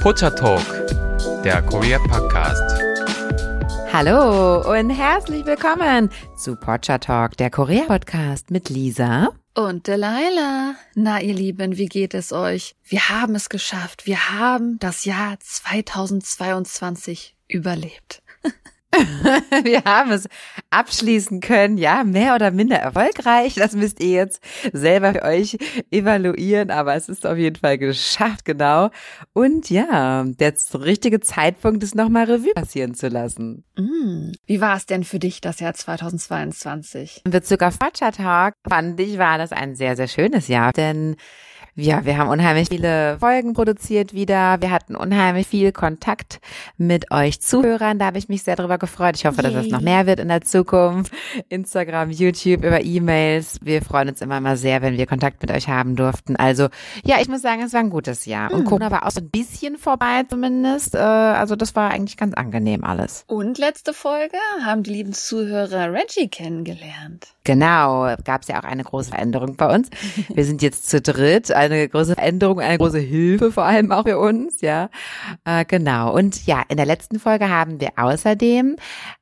Pocha Talk, der Korea Podcast. Hallo und herzlich willkommen zu Pocha Talk, der Korea Podcast mit Lisa und Delilah. Na, ihr Lieben, wie geht es euch? Wir haben es geschafft. Wir haben das Jahr 2022 überlebt. Wir haben es abschließen können, ja, mehr oder minder erfolgreich. Das müsst ihr jetzt selber für euch evaluieren, aber es ist auf jeden Fall geschafft, genau. Und ja, der richtige Zeitpunkt ist nochmal Revue passieren zu lassen. Mm. Wie war es denn für dich das Jahr 2022? In Bezug auf Fatscha Talk fand ich, war das ein sehr, sehr schönes Jahr, denn ja, wir haben unheimlich viele Folgen produziert wieder. Wir hatten unheimlich viel Kontakt mit euch Zuhörern. Da habe ich mich sehr darüber gefreut. Ich hoffe, Yay. dass es noch mehr wird in der Zukunft. Instagram, YouTube, über E-Mails. Wir freuen uns immer mal sehr, wenn wir Kontakt mit euch haben durften. Also ja, ich muss sagen, es war ein gutes Jahr. Und mhm. Corona war auch so ein bisschen vorbei zumindest. Äh, also das war eigentlich ganz angenehm alles. Und letzte Folge haben die lieben Zuhörer Reggie kennengelernt. Genau, gab es ja auch eine große Veränderung bei uns. Wir sind jetzt zu dritt, eine große Veränderung, eine große Hilfe vor allem auch für uns, ja. Äh, genau. Und ja, in der letzten Folge haben wir außerdem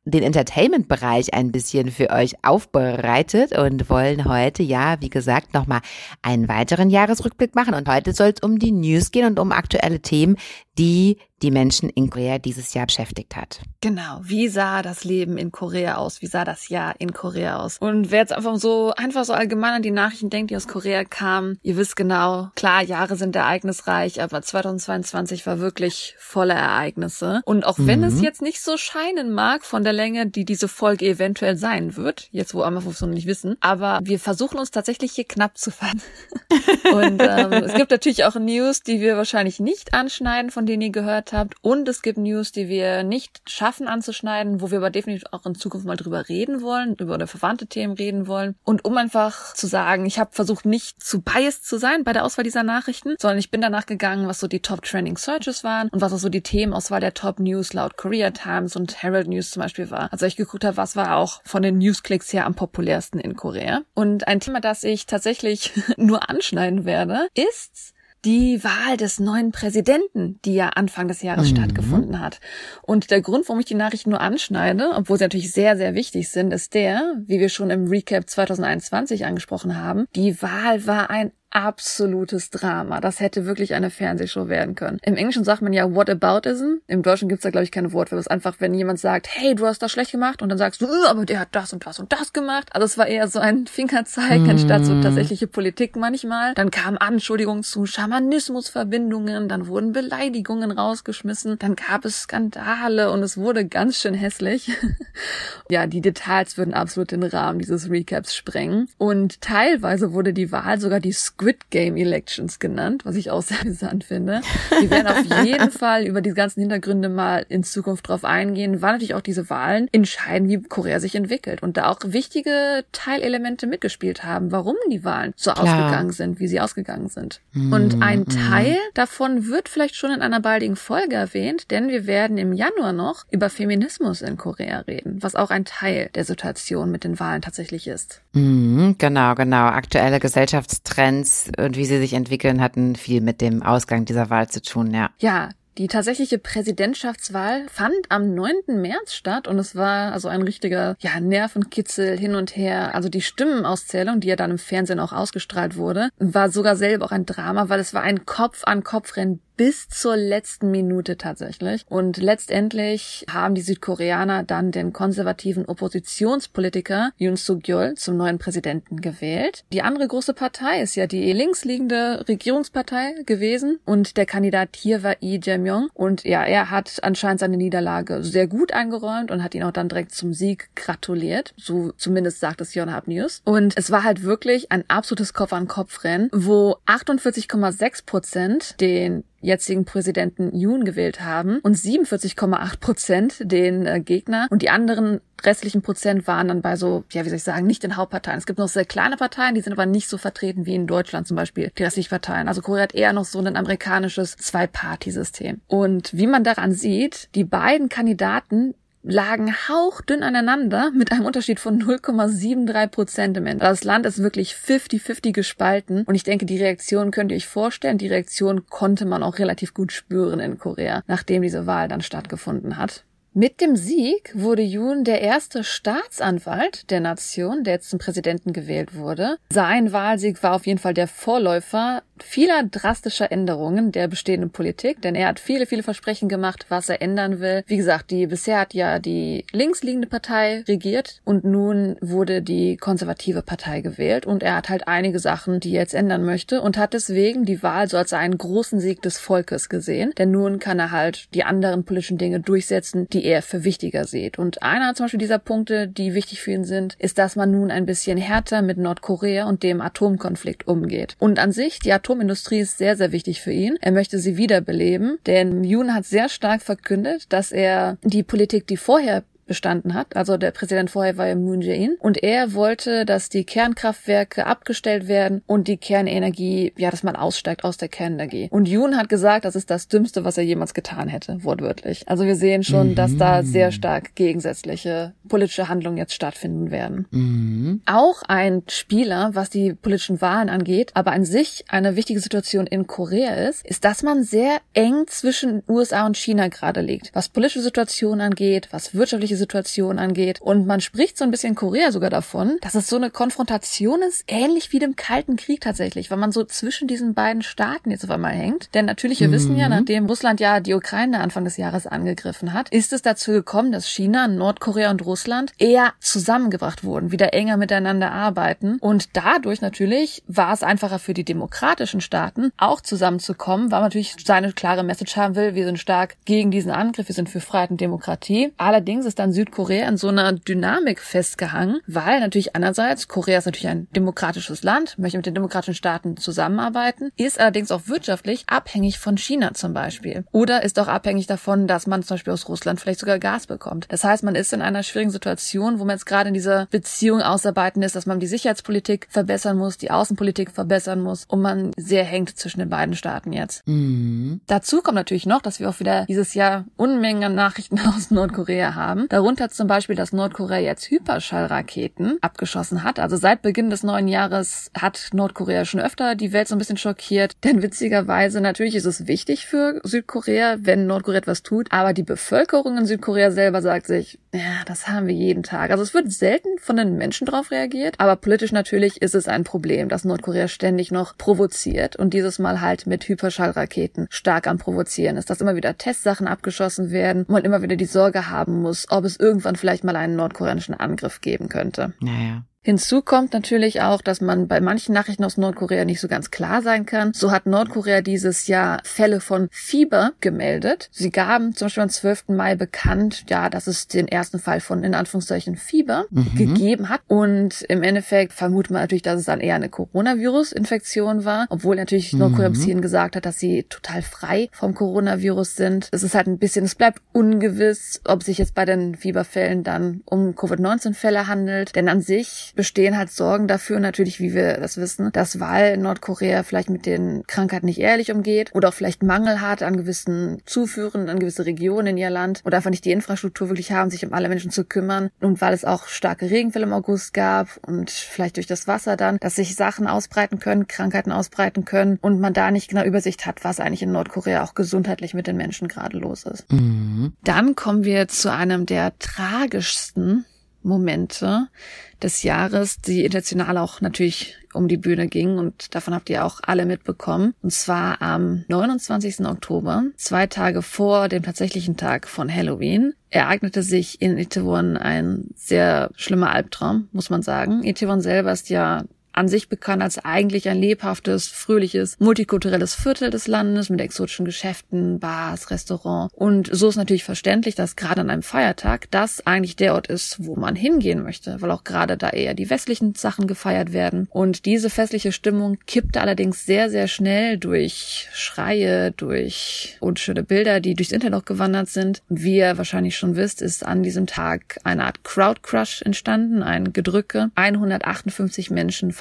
den Entertainment-Bereich ein bisschen für euch aufbereitet und wollen heute, ja, wie gesagt, nochmal einen weiteren Jahresrückblick machen. Und heute soll es um die News gehen und um aktuelle Themen, die die Menschen in Korea dieses Jahr beschäftigt hat. Genau. Wie sah das Leben in Korea aus? Wie sah das Jahr in Korea aus? Und wer jetzt einfach so, einfach so allgemein an die Nachrichten denkt, die aus Korea kamen, ihr wisst genau, klar, Jahre sind ereignisreich, aber 2022 war wirklich voller Ereignisse. Und auch wenn mhm. es jetzt nicht so scheinen mag von der Länge, die diese Folge eventuell sein wird, jetzt wo Amazon noch nicht wissen, aber wir versuchen uns tatsächlich hier knapp zu fassen. Und ähm, es gibt natürlich auch News, die wir wahrscheinlich nicht anschneiden, von denen ihr gehört habt. Und es gibt News, die wir nicht schaffen anzuschneiden, wo wir aber definitiv auch in Zukunft mal drüber reden wollen, über verwandte Themen reden wollen. Und um einfach zu sagen, ich habe versucht, nicht zu biased zu sein bei der Auswahl dieser Nachrichten, sondern ich bin danach gegangen, was so die Top Trending Searches waren und was auch so die Themenauswahl der Top News laut Korea Times und Herald News zum Beispiel war. Also ich geguckt habe, was war auch von den Newsklicks her am populärsten in Korea. Und ein Thema, das ich tatsächlich nur anschneiden werde, ist die Wahl des neuen Präsidenten, die ja Anfang des Jahres mhm. stattgefunden hat. Und der Grund, warum ich die Nachricht nur anschneide, obwohl sie natürlich sehr, sehr wichtig sind, ist der, wie wir schon im Recap 2021 angesprochen haben, die Wahl war ein absolutes Drama. Das hätte wirklich eine Fernsehshow werden können. Im Englischen sagt man ja Whataboutism. Im Deutschen gibt's da, glaube ich, keine Wort für das. Einfach, wenn jemand sagt, hey, du hast das schlecht gemacht und dann sagst du, äh, aber der hat das und das und das gemacht. Also es war eher so ein Fingerzeig mm. anstatt so tatsächliche Politik manchmal. Dann kamen Anschuldigungen zu Schamanismusverbindungen, dann wurden Beleidigungen rausgeschmissen, dann gab es Skandale und es wurde ganz schön hässlich. ja, die Details würden absolut den Rahmen dieses Recaps sprengen. Und teilweise wurde die Wahl sogar die Squid Game Elections genannt, was ich auch sehr interessant finde. Wir werden auf jeden Fall über die ganzen Hintergründe mal in Zukunft drauf eingehen, wann natürlich auch diese Wahlen entscheiden, wie Korea sich entwickelt und da auch wichtige Teilelemente mitgespielt haben, warum die Wahlen so Klar. ausgegangen sind, wie sie ausgegangen sind. Mm, und ein mm. Teil davon wird vielleicht schon in einer baldigen Folge erwähnt, denn wir werden im Januar noch über Feminismus in Korea reden, was auch ein Teil der Situation mit den Wahlen tatsächlich ist. Mm, genau, genau. Aktuelle Gesellschaftstrends Trends und wie sie sich entwickeln, hatten viel mit dem Ausgang dieser Wahl zu tun, ja. Ja, die tatsächliche Präsidentschaftswahl fand am 9. März statt und es war also ein richtiger ja, Nervenkitzel hin und her. Also die Stimmenauszählung, die ja dann im Fernsehen auch ausgestrahlt wurde, war sogar selber auch ein Drama, weil es war ein Kopf-an-Kopf-Rennen bis zur letzten Minute tatsächlich. Und letztendlich haben die Südkoreaner dann den konservativen Oppositionspolitiker Yoon Suk-yeol zum neuen Präsidenten gewählt. Die andere große Partei ist ja die linksliegende Regierungspartei gewesen und der Kandidat hier war Lee Jae-myung und ja, er hat anscheinend seine Niederlage sehr gut eingeräumt und hat ihn auch dann direkt zum Sieg gratuliert. So zumindest sagt es Yonhap News. Und es war halt wirklich ein absolutes Kopf-an-Kopf-Rennen, wo 48,6 Prozent den jetzigen Präsidenten Yoon gewählt haben und 47,8 Prozent den äh, Gegner und die anderen restlichen Prozent waren dann bei so, ja, wie soll ich sagen, nicht den Hauptparteien. Es gibt noch sehr kleine Parteien, die sind aber nicht so vertreten wie in Deutschland zum Beispiel, die restlichen Parteien. Also Korea hat eher noch so ein amerikanisches Zwei-Party-System. Und wie man daran sieht, die beiden Kandidaten lagen hauchdünn aneinander mit einem Unterschied von 0,73 Prozent im Ende. Das Land ist wirklich 50-50 gespalten und ich denke, die Reaktion könnt ihr euch vorstellen. Die Reaktion konnte man auch relativ gut spüren in Korea, nachdem diese Wahl dann stattgefunden hat. Mit dem Sieg wurde Yoon der erste Staatsanwalt der Nation, der jetzt zum Präsidenten gewählt wurde. Sein Wahlsieg war auf jeden Fall der Vorläufer vieler drastischer Änderungen der bestehenden Politik, denn er hat viele, viele Versprechen gemacht, was er ändern will. Wie gesagt, die bisher hat ja die linksliegende Partei regiert und nun wurde die konservative Partei gewählt und er hat halt einige Sachen, die er jetzt ändern möchte und hat deswegen die Wahl so als einen großen Sieg des Volkes gesehen, denn nun kann er halt die anderen politischen Dinge durchsetzen, die er für wichtiger sieht. Und einer zum Beispiel dieser Punkte, die wichtig für ihn sind, ist, dass man nun ein bisschen härter mit Nordkorea und dem Atomkonflikt umgeht. Und an sich, die Atomindustrie ist sehr, sehr wichtig für ihn. Er möchte sie wiederbeleben, denn Yoon hat sehr stark verkündet, dass er die Politik, die vorher bestanden hat. Also der Präsident vorher war ja Moon Jae-in und er wollte, dass die Kernkraftwerke abgestellt werden und die Kernenergie, ja, dass man aussteigt aus der Kernenergie. Und Yoon hat gesagt, das ist das Dümmste, was er jemals getan hätte, wortwörtlich. Also wir sehen schon, mhm. dass da sehr stark gegensätzliche politische Handlungen jetzt stattfinden werden. Mhm. Auch ein Spieler, was die politischen Wahlen angeht, aber an sich eine wichtige Situation in Korea ist, ist, dass man sehr eng zwischen USA und China gerade liegt. Was politische Situationen angeht, was wirtschaftliche Situation angeht. Und man spricht so ein bisschen in Korea sogar davon, dass es so eine Konfrontation ist, ähnlich wie dem Kalten Krieg tatsächlich, weil man so zwischen diesen beiden Staaten jetzt auf einmal hängt. Denn natürlich, wir mhm. wissen ja, mhm. nachdem Russland ja die Ukraine Anfang des Jahres angegriffen hat, ist es dazu gekommen, dass China, Nordkorea und Russland eher zusammengebracht wurden, wieder enger miteinander arbeiten. Und dadurch natürlich war es einfacher für die demokratischen Staaten auch zusammenzukommen, weil man natürlich seine klare Message haben will, wir sind stark gegen diesen Angriff, wir sind für Freiheit und Demokratie. Allerdings ist dann an Südkorea in so einer Dynamik festgehangen, weil natürlich einerseits Korea ist natürlich ein demokratisches Land, möchte mit den demokratischen Staaten zusammenarbeiten, ist allerdings auch wirtschaftlich abhängig von China zum Beispiel. Oder ist auch abhängig davon, dass man zum Beispiel aus Russland vielleicht sogar Gas bekommt. Das heißt, man ist in einer schwierigen Situation, wo man jetzt gerade in dieser Beziehung ausarbeiten ist, dass man die Sicherheitspolitik verbessern muss, die Außenpolitik verbessern muss und man sehr hängt zwischen den beiden Staaten jetzt. Mhm. Dazu kommt natürlich noch, dass wir auch wieder dieses Jahr Unmengen an Nachrichten aus Nordkorea haben. Darunter zum Beispiel, dass Nordkorea jetzt Hyperschallraketen abgeschossen hat. Also seit Beginn des neuen Jahres hat Nordkorea schon öfter die Welt so ein bisschen schockiert. Denn witzigerweise, natürlich ist es wichtig für Südkorea, wenn Nordkorea etwas tut. Aber die Bevölkerung in Südkorea selber sagt sich, ja, das haben wir jeden Tag. Also es wird selten von den Menschen drauf reagiert. Aber politisch natürlich ist es ein Problem, dass Nordkorea ständig noch provoziert und dieses Mal halt mit Hyperschallraketen stark am Provozieren ist, dass immer wieder Testsachen abgeschossen werden und man immer wieder die Sorge haben muss, ob es irgendwann vielleicht mal einen nordkoreanischen Angriff geben könnte. Naja. Hinzu kommt natürlich auch, dass man bei manchen Nachrichten aus Nordkorea nicht so ganz klar sein kann. So hat Nordkorea dieses Jahr Fälle von Fieber gemeldet. Sie gaben zum Beispiel am 12. Mai bekannt, ja, dass es den ersten Fall von in Anführungszeichen Fieber mhm. gegeben hat. Und im Endeffekt vermutet man natürlich, dass es dann eher eine Coronavirus-Infektion war, obwohl natürlich mhm. Nordkorea bis hierhin gesagt hat, dass sie total frei vom Coronavirus sind. Es ist halt ein bisschen, es bleibt ungewiss, ob sich jetzt bei den Fieberfällen dann um Covid-19-Fälle handelt. Denn an sich bestehen halt Sorgen dafür, natürlich, wie wir das wissen, dass weil Nordkorea vielleicht mit den Krankheiten nicht ehrlich umgeht oder auch vielleicht Mangel hat an gewissen Zuführen, an gewisse Regionen in ihr Land oder einfach nicht die Infrastruktur wirklich haben, sich um alle Menschen zu kümmern und weil es auch starke Regenfälle im August gab und vielleicht durch das Wasser dann, dass sich Sachen ausbreiten können, Krankheiten ausbreiten können und man da nicht genau Übersicht hat, was eigentlich in Nordkorea auch gesundheitlich mit den Menschen gerade los ist. Mhm. Dann kommen wir zu einem der tragischsten Momente des Jahres, die international auch natürlich um die Bühne ging und davon habt ihr auch alle mitbekommen. Und zwar am 29. Oktober, zwei Tage vor dem tatsächlichen Tag von Halloween, ereignete sich in Itaewon ein sehr schlimmer Albtraum, muss man sagen. Itaewon selber ist ja an sich bekannt als eigentlich ein lebhaftes, fröhliches, multikulturelles Viertel des Landes mit exotischen Geschäften, Bars, Restaurants. Und so ist natürlich verständlich, dass gerade an einem Feiertag das eigentlich der Ort ist, wo man hingehen möchte, weil auch gerade da eher die westlichen Sachen gefeiert werden. Und diese festliche Stimmung kippte allerdings sehr, sehr schnell durch Schreie, durch unschöne Bilder, die durchs Internet gewandert sind. Wie ihr wahrscheinlich schon wisst, ist an diesem Tag eine Art Crowdcrush entstanden, ein Gedrücke. 158 Menschen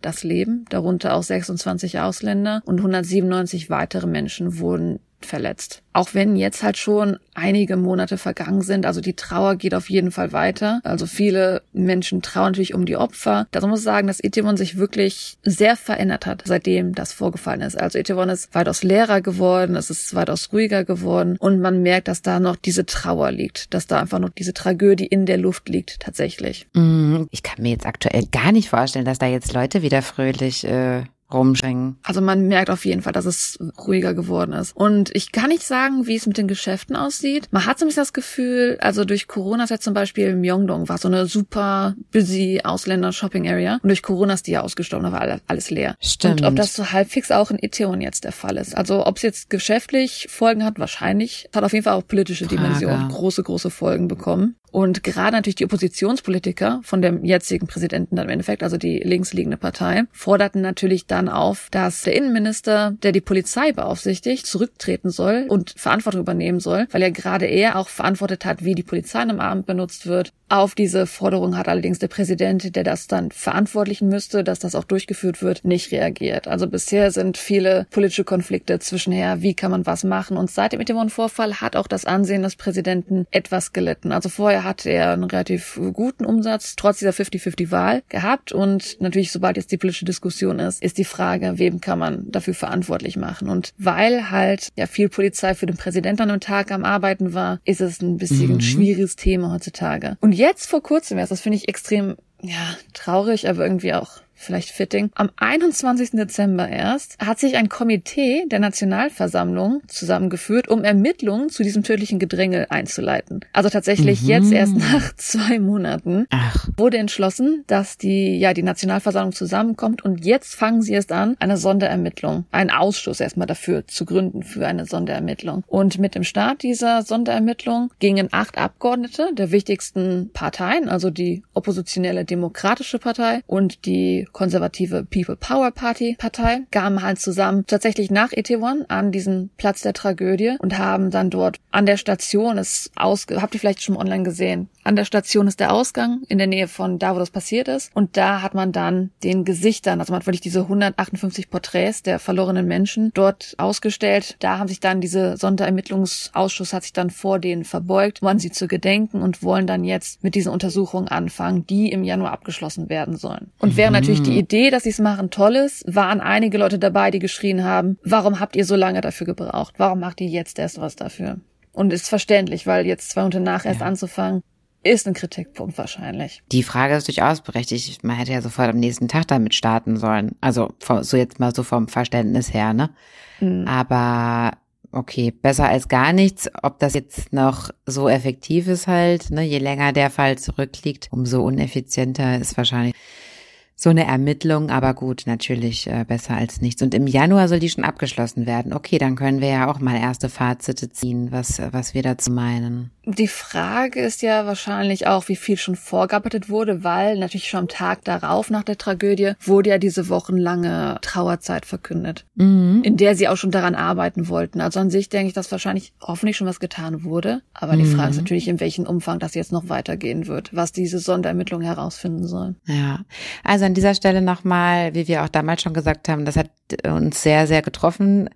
das Leben, darunter auch 26 Ausländer und 197 weitere Menschen wurden verletzt. Auch wenn jetzt halt schon einige Monate vergangen sind, also die Trauer geht auf jeden Fall weiter. Also viele Menschen trauern natürlich um die Opfer. Da muss ich sagen, dass Etewon sich wirklich sehr verändert hat, seitdem das vorgefallen ist. Also Etewon ist weitaus leerer geworden, es ist weitaus ruhiger geworden und man merkt, dass da noch diese Trauer liegt, dass da einfach noch diese Tragödie in der Luft liegt tatsächlich. Mm, ich kann mir jetzt aktuell gar nicht vorstellen, dass da jetzt Leute wieder fröhlich äh, rumschwingen. Also man merkt auf jeden Fall, dass es ruhiger geworden ist. Und ich kann nicht sagen, wie es mit den Geschäften aussieht. Man hat so ein bisschen das Gefühl, also durch Corona ist ja zum Beispiel Myeongdong war so eine super busy Ausländer-Shopping-Area. Und durch Corona ist die ja ausgestorben, da war alles leer. Stimmt. Und ob das so halbfix auch in Iteon jetzt der Fall ist. Also ob es jetzt geschäftlich Folgen hat, wahrscheinlich. Es hat auf jeden Fall auch politische. Dimensionen, große, große Folgen bekommen. Und gerade natürlich die Oppositionspolitiker von dem jetzigen Präsidenten dann im Endeffekt, also die linksliegende Partei, forderten natürlich dann auf, dass der Innenminister, der die Polizei beaufsichtigt, zurücktreten soll und Verantwortung übernehmen soll, weil er gerade er auch verantwortet hat, wie die Polizei am Abend benutzt wird. Auf diese Forderung hat allerdings der Präsident, der das dann verantwortlichen müsste, dass das auch durchgeführt wird, nicht reagiert. Also bisher sind viele politische Konflikte zwischenher, wie kann man was machen. Und seit dem Itaewon-Vorfall hat auch das Ansehen des Präsidenten etwas gelitten. Also vorher hat er einen relativ guten Umsatz, trotz dieser 50-50-Wahl gehabt. Und natürlich, sobald jetzt die politische Diskussion ist, ist die Frage, wem kann man dafür verantwortlich machen. Und weil halt ja viel Polizei für den Präsidenten an einem Tag am Arbeiten war, ist es ein bisschen Mhm. ein schwieriges Thema heutzutage. Und jetzt vor kurzem erst, das finde ich extrem ja, traurig, aber irgendwie auch vielleicht fitting. Am 21. Dezember erst hat sich ein Komitee der Nationalversammlung zusammengeführt, um Ermittlungen zu diesem tödlichen Gedränge einzuleiten. Also tatsächlich Mhm. jetzt erst nach zwei Monaten Ach, wurde entschlossen, dass die, ja, die Nationalversammlung zusammenkommt und jetzt fangen sie erst an, eine Sonderermittlung, einen Ausschuss erstmal dafür zu gründen für eine Sonderermittlung. Und mit dem Start dieser Sonderermittlung gingen acht Abgeordnete der wichtigsten Parteien, also die oppositionelle Demokratische Partei und die konservative People Power Party Partei, gaben halt zusammen tatsächlich nach Itaewon an diesen Platz der Tragödie und haben dann dort an der Station es ausge, habt ihr vielleicht schon online gesehen, an der Station ist der Ausgang in der Nähe von da, wo das passiert ist. Und da hat man dann den Gesichtern, also man hat wirklich diese 158 Porträts der verlorenen Menschen dort ausgestellt. Da haben sich dann diese Sonderermittlungsausschuss hat sich dann vor denen verbeugt, wollen sie zu gedenken und wollen dann jetzt mit diesen Untersuchungen anfangen, die im Januar abgeschlossen werden sollen. Und während natürlich die Idee, dass sie es machen, toll ist, waren einige Leute dabei, die geschrien haben, warum habt ihr so lange dafür gebraucht? Warum macht ihr jetzt erst was dafür? Und ist verständlich, weil jetzt zwei Monate nach erst Ja. anzufangen, ist ein Kritikpunkt wahrscheinlich. die Frage ist durchaus berechtigt. Man hätte ja sofort am nächsten Tag damit starten sollen. Also so jetzt mal so vom Verständnis her, ne? Mhm. Aber okay, besser als gar nichts. Ob das jetzt noch so effektiv ist halt, ne? Je länger der Fall zurückliegt, umso uneffizienter ist wahrscheinlich so eine Ermittlung, aber gut, natürlich äh, besser als nichts. Und im Januar soll die schon abgeschlossen werden. Okay, dann können wir ja auch mal erste Fazite ziehen, was, was wir dazu meinen. Die Frage ist ja wahrscheinlich auch, wie viel schon vorgearbeitet wurde, weil natürlich schon am Tag darauf nach der Tragödie wurde ja diese wochenlange Trauerzeit verkündet, Mhm. in der sie auch schon daran arbeiten wollten. Also an sich denke ich, dass wahrscheinlich hoffentlich schon was getan wurde. Aber die Frage ist Mhm. natürlich, in welchem Umfang das jetzt noch weitergehen wird, was diese Sonderermittlungen herausfinden sollen. Ja, also an dieser Stelle nochmal, wie wir auch damals schon gesagt haben, das hat uns sehr, sehr getroffen,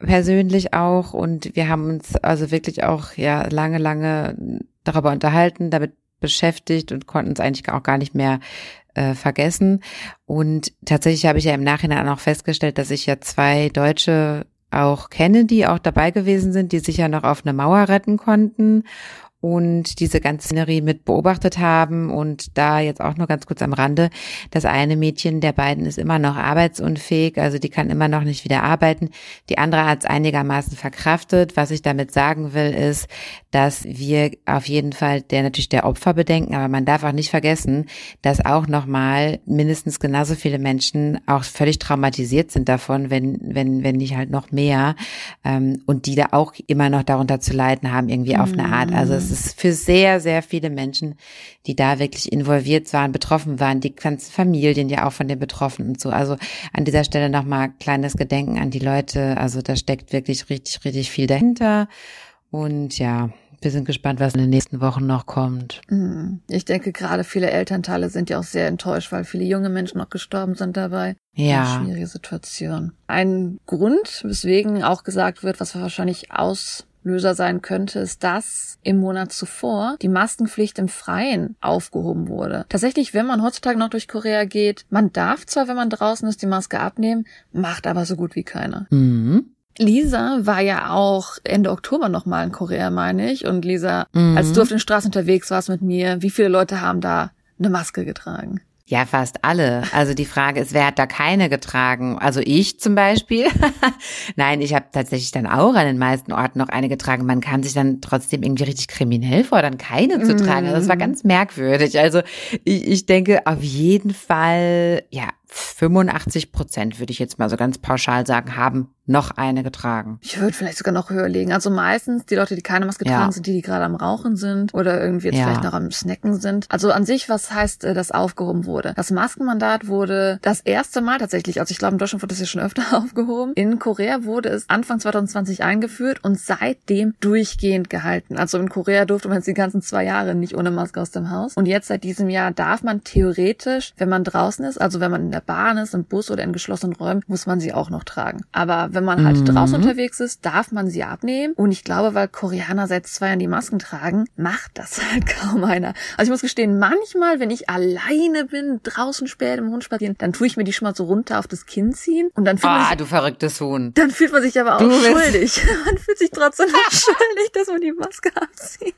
persönlich auch. Und wir haben uns also wirklich auch ja lange, lange darüber unterhalten, damit beschäftigt und konnten es eigentlich auch gar nicht mehr äh, vergessen. Und tatsächlich habe ich ja im Nachhinein auch festgestellt, dass ich ja zwei Deutsche auch kenne, die auch dabei gewesen sind, die sich ja noch auf eine Mauer retten konnten und diese ganze Szenerie mit beobachtet haben und da jetzt auch nur ganz kurz am Rande, das eine Mädchen der beiden ist immer noch arbeitsunfähig, also die kann immer noch nicht wieder arbeiten. Die andere hat es einigermaßen verkraftet. Was ich damit sagen will, ist, dass wir auf jeden Fall der natürlich der Opfer bedenken, aber man darf auch nicht vergessen, dass auch nochmal mindestens genauso viele Menschen auch völlig traumatisiert sind davon, wenn, wenn, wenn nicht halt noch mehr, ähm, und die da auch immer noch darunter zu leiden haben, irgendwie auf eine Art. Also es ist für sehr, sehr viele Menschen, die da wirklich involviert waren, betroffen waren, die ganzen Familien ja auch von den Betroffenen und so. Also an dieser Stelle nochmal kleines Gedenken an die Leute. Also da steckt wirklich richtig, richtig viel dahinter. Und ja, Wir sind gespannt, was in den nächsten Wochen noch kommt. Hm. Ich denke, gerade viele Elternteile sind ja auch sehr enttäuscht, weil viele junge Menschen noch gestorben sind dabei. Ja. Eine schwierige Situation. Ein Grund, weswegen auch gesagt wird, was wahrscheinlich Auslöser sein könnte, ist, dass im Monat zuvor die Maskenpflicht im Freien aufgehoben wurde. Tatsächlich, wenn man heutzutage noch durch Korea geht, man darf zwar, wenn man draußen ist, die Maske abnehmen, macht aber so gut wie keiner. Mhm. Lisa war ja auch Ende Oktober nochmal in Korea, meine ich. Und Lisa, Mhm. als du auf den Straßen unterwegs warst mit mir, wie viele Leute haben da eine Maske getragen? Ja, fast alle. Also die Frage ist, wer hat da keine getragen? Also ich zum Beispiel. Nein, ich habe tatsächlich dann auch an den meisten Orten noch eine getragen. Man kam sich dann trotzdem irgendwie richtig kriminell vor, dann keine zu tragen. Also das war ganz merkwürdig. Also ich, ich denke auf jeden Fall, ja, 85 Prozent würde ich jetzt mal so ganz pauschal sagen, haben noch eine getragen. Ich würde vielleicht sogar noch höher legen. Also meistens die Leute, die keine Maske Ja. tragen, sind die, die gerade am Rauchen sind oder irgendwie jetzt Ja. vielleicht noch am Snacken sind. Also an sich, was heißt, äh, dass aufgehoben wurde? Das Maskenmandat wurde das erste Mal tatsächlich, also ich glaube in Deutschland wurde das ja schon öfter aufgehoben. In Korea wurde es Anfang 2020 eingeführt und seitdem durchgehend gehalten. Also in Korea durfte man jetzt die ganzen zwei Jahre nicht ohne Maske aus dem Haus. Und jetzt seit diesem Jahr darf man theoretisch, wenn man draußen ist, also wenn man in der Bahn ist, im Bus oder in geschlossenen Räumen, muss man sie auch noch tragen. Aber wenn man halt Mhm. draußen unterwegs ist, darf man sie abnehmen. Und ich glaube, weil Koreaner seit zwei Jahren die Masken tragen, macht das halt kaum einer. Also ich muss gestehen, manchmal, wenn ich alleine bin, draußen spät im Hund spazieren, dann tue ich mir die schon mal so runter auf das Kinn ziehen und dann fühlt man Ah, sich du verrücktes Huhn. dann fühlt man sich aber auch schuldig. Man fühlt sich trotzdem schuldig, dass man die Maske abzieht.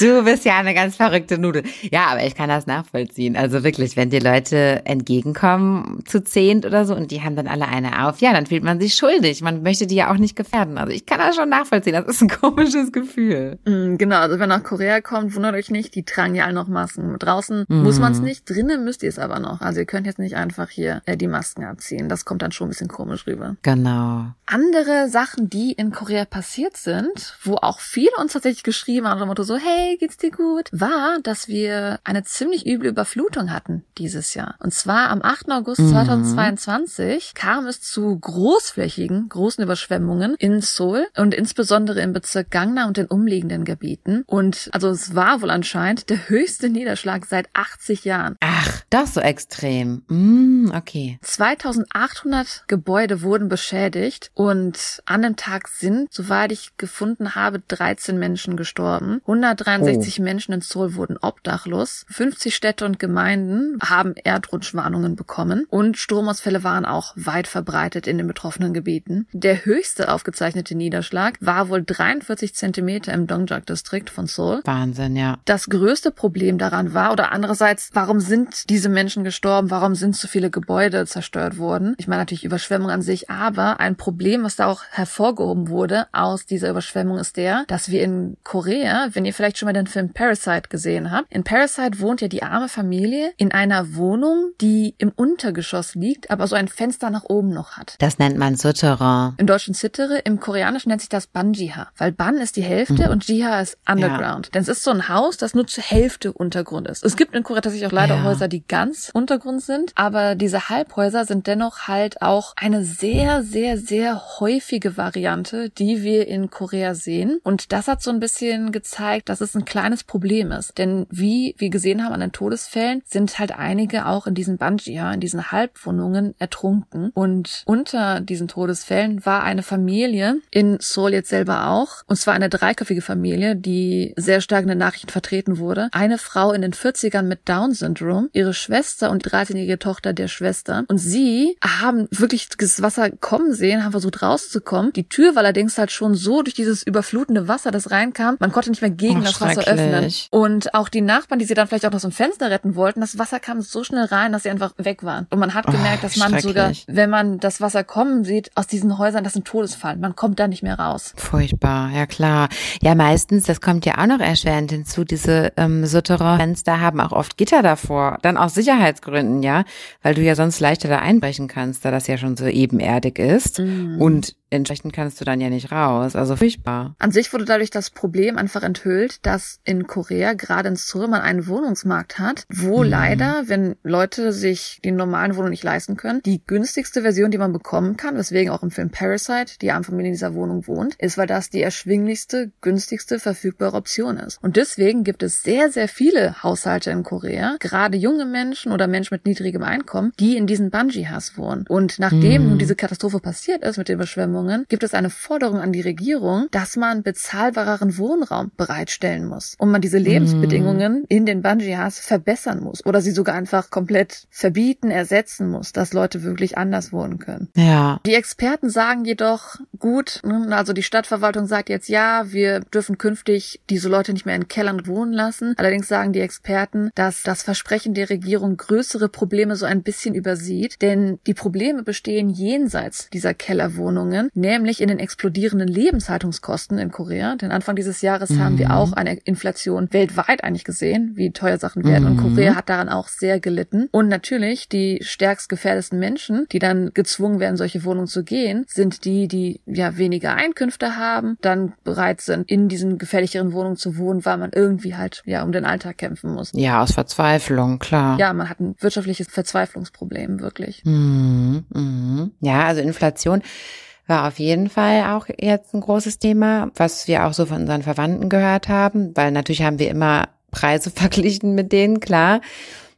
Du bist ja eine ganz verrückte Nudel. Ja, aber ich kann das nachvollziehen. Also wirklich, wenn dir Leute entgegenkommen zu zehnt oder so und die haben dann alle eine auf, ja, dann fühlt man sich schuldig. Man möchte die ja auch nicht gefährden. Also ich kann das schon nachvollziehen. Das ist ein komisches Gefühl. Mm, Genau, also wenn nach Korea kommt, wundert euch nicht, die tragen ja alle noch Masken. Draußen muss man es nicht, drinnen müsst ihr es aber noch. Also ihr könnt jetzt nicht einfach hier äh, die Masken abziehen. Das kommt dann schon ein bisschen komisch rüber. Genau. Andere Sachen, die in Korea passiert sind, wo auch viele uns tatsächlich geschrieben haben, Motto so, hey, geht's dir gut? War, dass wir eine ziemlich üble Überflutung hatten dieses Jahr. Und zwar am 8. August 2022 kam es zu großflächigen, großen Überschwemmungen in Seoul und insbesondere im Bezirk Gangnam und den umliegenden Gebieten. Und also es war wohl anscheinend der höchste Niederschlag seit 80 Jahren. Ach, das so extrem. Mm, okay. 2800 Gebäude wurden beschädigt und an dem Tag sind, soweit ich gefunden habe, 13 Menschen gestorben. 163 Menschen in Seoul wurden obdachlos. 50 Städte und Gemeinden haben Erdrutschwarnungen bekommen und Stromausfälle waren auch weit verbreitet in den betroffenen Gebieten. Der höchste aufgezeichnete Niederschlag war wohl 43 Zentimeter im Dongjak-Distrikt von Seoul. Wahnsinn, ja. Das größte Problem daran war, oder andererseits, warum sind diese Menschen gestorben? Warum sind so viele Gebäude zerstört worden? Ich meine natürlich Überschwemmung an sich, aber ein Problem, was da auch hervorgehoben wurde aus dieser Überschwemmung, ist der, dass wir in Korea, wenn ihr vielleicht schon mal den Film Parasite gesehen habt, in Parasite wohnt ja die arme Familie in einer Wohnung, die im Untergeschoss liegt, aber so ein Fenster nach oben noch hat. Das nennt man Souterrain. Im Deutschen Sittere, im Koreanischen nennt sich das Banjiha, weil Ban ist die Hälfte und Jiha ist Underground. Denn es ist so ein Haus, das nur zur Hälfte Untergrund ist. Es gibt in Korea tatsächlich auch leider Ja. Häuser, die ganz Untergrund sind, aber diese Halbhäuser sind dennoch halt auch eine sehr, sehr, sehr häufige Variante, die wir in Korea sehen. Und das hat so ein bisschen gezeigt, dass es ein kleines Problem ist. Denn wie wir gesehen haben an den Todesfällen, sind halt einige auch in diesen Banjiha, in diesen Halbwohnungen ertrunken. Und unter diesen Todesfällen war eine Familie in Seoul jetzt selber auch. Und zwar eine dreiköpfige Familie, die sehr stark in den Nachrichten vertreten wurde. Eine Frau in den 40ern mit Down-Syndrom, ihre Schwester und die 13-jährige Tochter der Schwester. Und sie haben wirklich das Wasser kommen sehen, haben versucht rauszukommen. Die Tür war allerdings halt schon so durch dieses überflutende Wasser, das reinkam, man konnte nicht mehr gegen Oh, das Wasser öffnen. Und auch die Nachbarn, die sie dann vielleicht auch noch so ein Fenster retten wollten, das Wasser kam so schnell rein, dass sie einfach weg waren. Und man hat Oh, gemerkt, dass man sogar, wenn man das Wasser kommen sieht, aus diesen Häusern, das sind Todesfallen. Man kommt da nicht mehr raus. Furchtbar, ja klar. Ja, meistens, das kommt ja auch noch erschwerend hinzu, diese ähm, Souterrain-Fenster haben auch oft Gitter davor, dann aus Sicherheitsgründen, ja, weil du ja sonst leichter da einbrechen kannst, da das ja schon so ebenerdig ist. Und entsprechend kannst du dann ja nicht raus. Also furchtbar. An sich wurde dadurch das Problem einfach enthüllt, dass in Korea gerade in Seoul man einen Wohnungsmarkt hat, wo mhm. leider, wenn Leute sich die normalen Wohnungen nicht leisten können, die günstigste Version, die man bekommen kann, weswegen auch im Film Parasite die arme Familie in dieser Wohnung wohnt, ist, weil das die erschwinglichste, günstigste verfügbare Option ist. Und deswegen gibt es sehr, sehr viele Haushalte in Korea, gerade junge Menschen oder Menschen mit niedrigem Einkommen, die in diesen Bungee-Hass wohnen. Und nachdem mhm. nun diese Katastrophe passiert ist mit den Überschwemmungen, gibt es eine Forderung an die Regierung, dass man bezahlbareren Wohnraum bereitstellen muss und man diese Lebensbedingungen in den Bungee-Hass verbessern muss oder sie sogar einfach komplett verbieten, ersetzen muss, dass Leute wirklich anders wohnen können. Ja. Die Experten sagen jedoch, gut, ne, also die Stadtverwaltung sagt jetzt, ja, wir dürfen künftig diese Leute nicht mehr in Kellern wohnen lassen. Allerdings sagen die Experten, dass das Versprechen der Regierung größere Probleme so ein bisschen übersieht, denn die Probleme bestehen jenseits dieser Kellerwohnungen, nämlich in den explodierenden Lebenshaltungskosten in Korea. Denn Anfang dieses Jahres mhm. haben wir mhm. auch eine Inflation weltweit eigentlich gesehen, wie teuer Sachen werden. Mhm. Und Korea hat daran auch sehr gelitten. Und natürlich die stärkst gefährdesten Menschen, die dann gezwungen werden, solche Wohnungen zu gehen, sind die, die ja weniger Einkünfte haben, dann bereit sind, in diesen gefährlicheren Wohnungen zu wohnen, weil man irgendwie halt ja um den Alltag kämpfen muss. Ja, aus Verzweiflung, klar. Ja, man hat ein wirtschaftliches Verzweiflungsproblem, wirklich. Mhm. Mhm. Ja, also Inflation war auf jeden Fall auch jetzt ein großes Thema, was wir auch so von unseren Verwandten gehört haben, weil natürlich haben wir immer Preise verglichen mit denen, klar.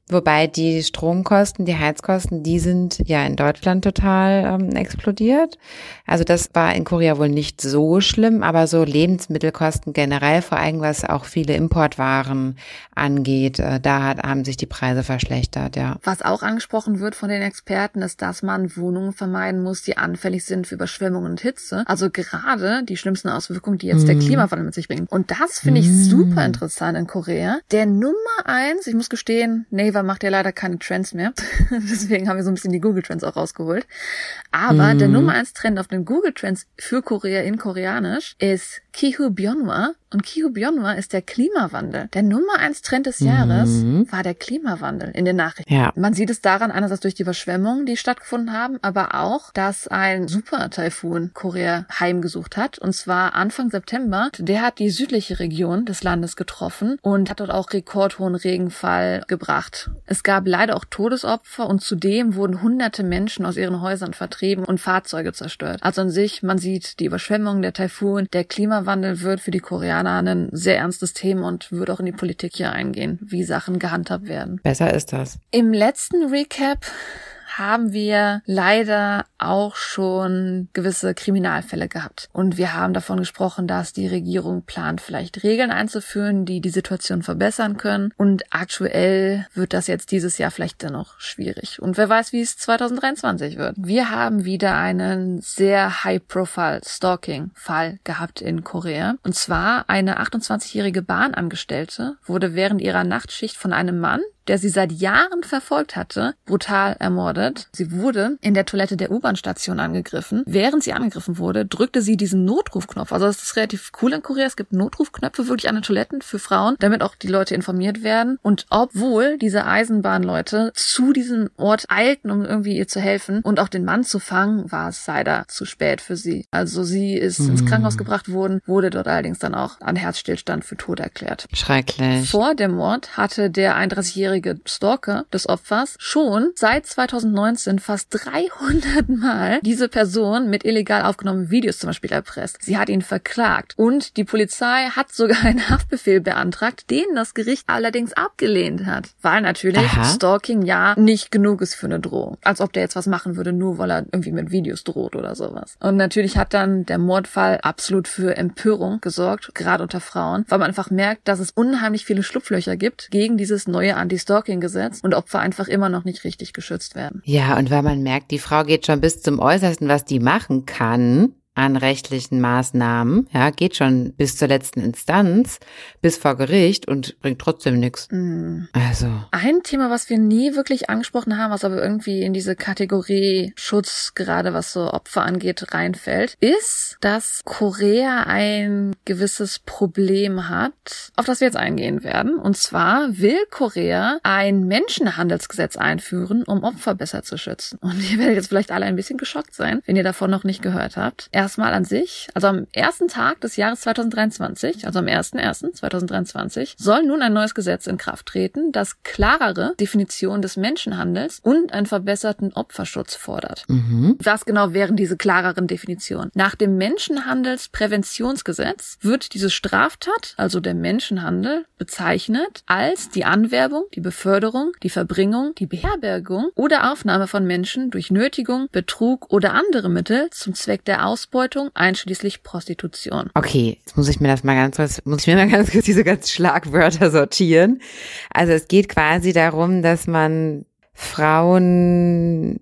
Wobei die Stromkosten, die Heizkosten, die sind ja in Deutschland total ähm, explodiert. Also das war in Korea wohl nicht so schlimm, aber so Lebensmittelkosten generell, vor allem was auch viele Importwaren angeht, äh, da hat, haben sich die Preise verschlechtert, ja. Was auch angesprochen wird von den Experten, ist, dass man Wohnungen vermeiden muss, die anfällig sind für Überschwemmungen und Hitze. Also gerade die schlimmsten Auswirkungen, die jetzt mm. der mhm. Klimawandel mit sich bringt. Und das finde ich mm. super interessant in Korea. Der Nummer eins, ich muss gestehen, Naver macht ja leider keine Trends mehr. Deswegen haben wir so ein bisschen die Google Trends auch rausgeholt. Aber mhm. der Nummer eins Trend auf den Google Trends für Korea in Koreanisch ist Kihu Byonwa. Und Kihu Byonwa ist der Klimawandel. Der Nummer eins Trend des Jahres mhm. war der Klimawandel in den Nachrichten. Ja. Man sieht es daran einerseits durch die Überschwemmungen, die stattgefunden haben, aber auch, dass ein Super-Taifun Korea heimgesucht hat. Und zwar Anfang September. Der hat die südliche Region des Landes getroffen und hat dort auch rekordhohen Regenfall gebracht. Es gab leider auch Todesopfer und zudem wurden hunderte Menschen aus ihren Häusern vertrieben und Fahrzeuge zerstört. Also an sich, man sieht die Überschwemmung, der Taifun, der Klimawandel wird für die Koreaner ein sehr ernstes Thema und wird auch in die Politik hier eingehen, wie Sachen gehandhabt werden. Besser ist das. Im letzten Recap haben wir leider auch schon gewisse Kriminalfälle gehabt. Und wir haben davon gesprochen, dass die Regierung plant, vielleicht Regeln einzuführen, die die Situation verbessern können. Und aktuell wird das jetzt dieses Jahr vielleicht dennoch schwierig. Und wer weiß, wie es 2023 wird. Wir haben wieder einen sehr high-profile Stalking-Fall gehabt in Korea. Und zwar eine 28-jährige Bahnangestellte wurde während ihrer Nachtschicht von einem Mann, der sie seit Jahren verfolgt hatte, brutal ermordet. Sie wurde in der Toilette der U-Bahn-Station angegriffen. Während sie angegriffen wurde, drückte sie diesen Notrufknopf. Also das ist relativ cool in Korea. Es gibt Notrufknöpfe wirklich an den Toiletten für Frauen, damit auch die Leute informiert werden. Und obwohl diese Eisenbahnleute zu diesem Ort eilten, um irgendwie ihr zu helfen und auch den Mann zu fangen, war es leider zu spät für sie. Also sie ist mhm. ins Krankenhaus gebracht worden, wurde dort allerdings dann auch an Herzstillstand für tot erklärt. Schrecklich. Vor dem Mord hatte der 31-jährige langjährige Stalker des Opfers schon seit 2019 fast 300 Mal diese Person mit illegal aufgenommenen Videos zum Beispiel erpresst. Sie hat ihn verklagt und die Polizei hat sogar einen Haftbefehl beantragt, den das Gericht allerdings abgelehnt hat, weil natürlich Aha. Stalking ja nicht genug ist für eine Drohung. Als ob der jetzt was machen würde, nur weil er irgendwie mit Videos droht oder sowas. Und natürlich hat dann der Mordfall absolut für Empörung gesorgt, gerade unter Frauen, weil man einfach merkt, dass es unheimlich viele Schlupflöcher gibt gegen dieses neue Anti Stalking-Gesetz und Opfer einfach immer noch nicht richtig geschützt werden. Ja, und weil man merkt, die Frau geht schon bis zum Äußersten, was die machen kann, an rechtlichen Maßnahmen, ja, geht schon bis zur letzten Instanz, bis vor Gericht und bringt trotzdem nichts. Mm. Also. Ein Thema, was wir nie wirklich angesprochen haben, was aber irgendwie in diese Kategorie Schutz, gerade was so Opfer angeht, reinfällt, ist, dass Korea ein gewisses Problem hat, auf das wir jetzt eingehen werden. Und zwar will Korea ein Menschenhandelsgesetz einführen, um Opfer besser zu schützen. Und ihr werdet jetzt vielleicht alle ein bisschen geschockt sein, wenn ihr davon noch nicht gehört habt erstmal an sich, also am ersten Tag des Jahres 2023, also am 1.1.2023, soll nun ein neues Gesetz in Kraft treten, das klarere Definition des Menschenhandels und einen verbesserten Opferschutz fordert. Mhm. Was genau wären diese klareren Definitionen? Nach dem Menschenhandelspräventionsgesetz wird diese Straftat, also der Menschenhandel, bezeichnet als die Anwerbung, die Beförderung, die Verbringung, die Beherbergung oder Aufnahme von Menschen durch Nötigung, Betrug oder andere Mittel zum Zweck der Ausbeutung, einschließlich Prostitution. Okay, jetzt muss ich mir das mal ganz kurz, muss ich mir mal ganz kurz diese ganzen Schlagwörter sortieren. Also es geht quasi darum, dass man Frauen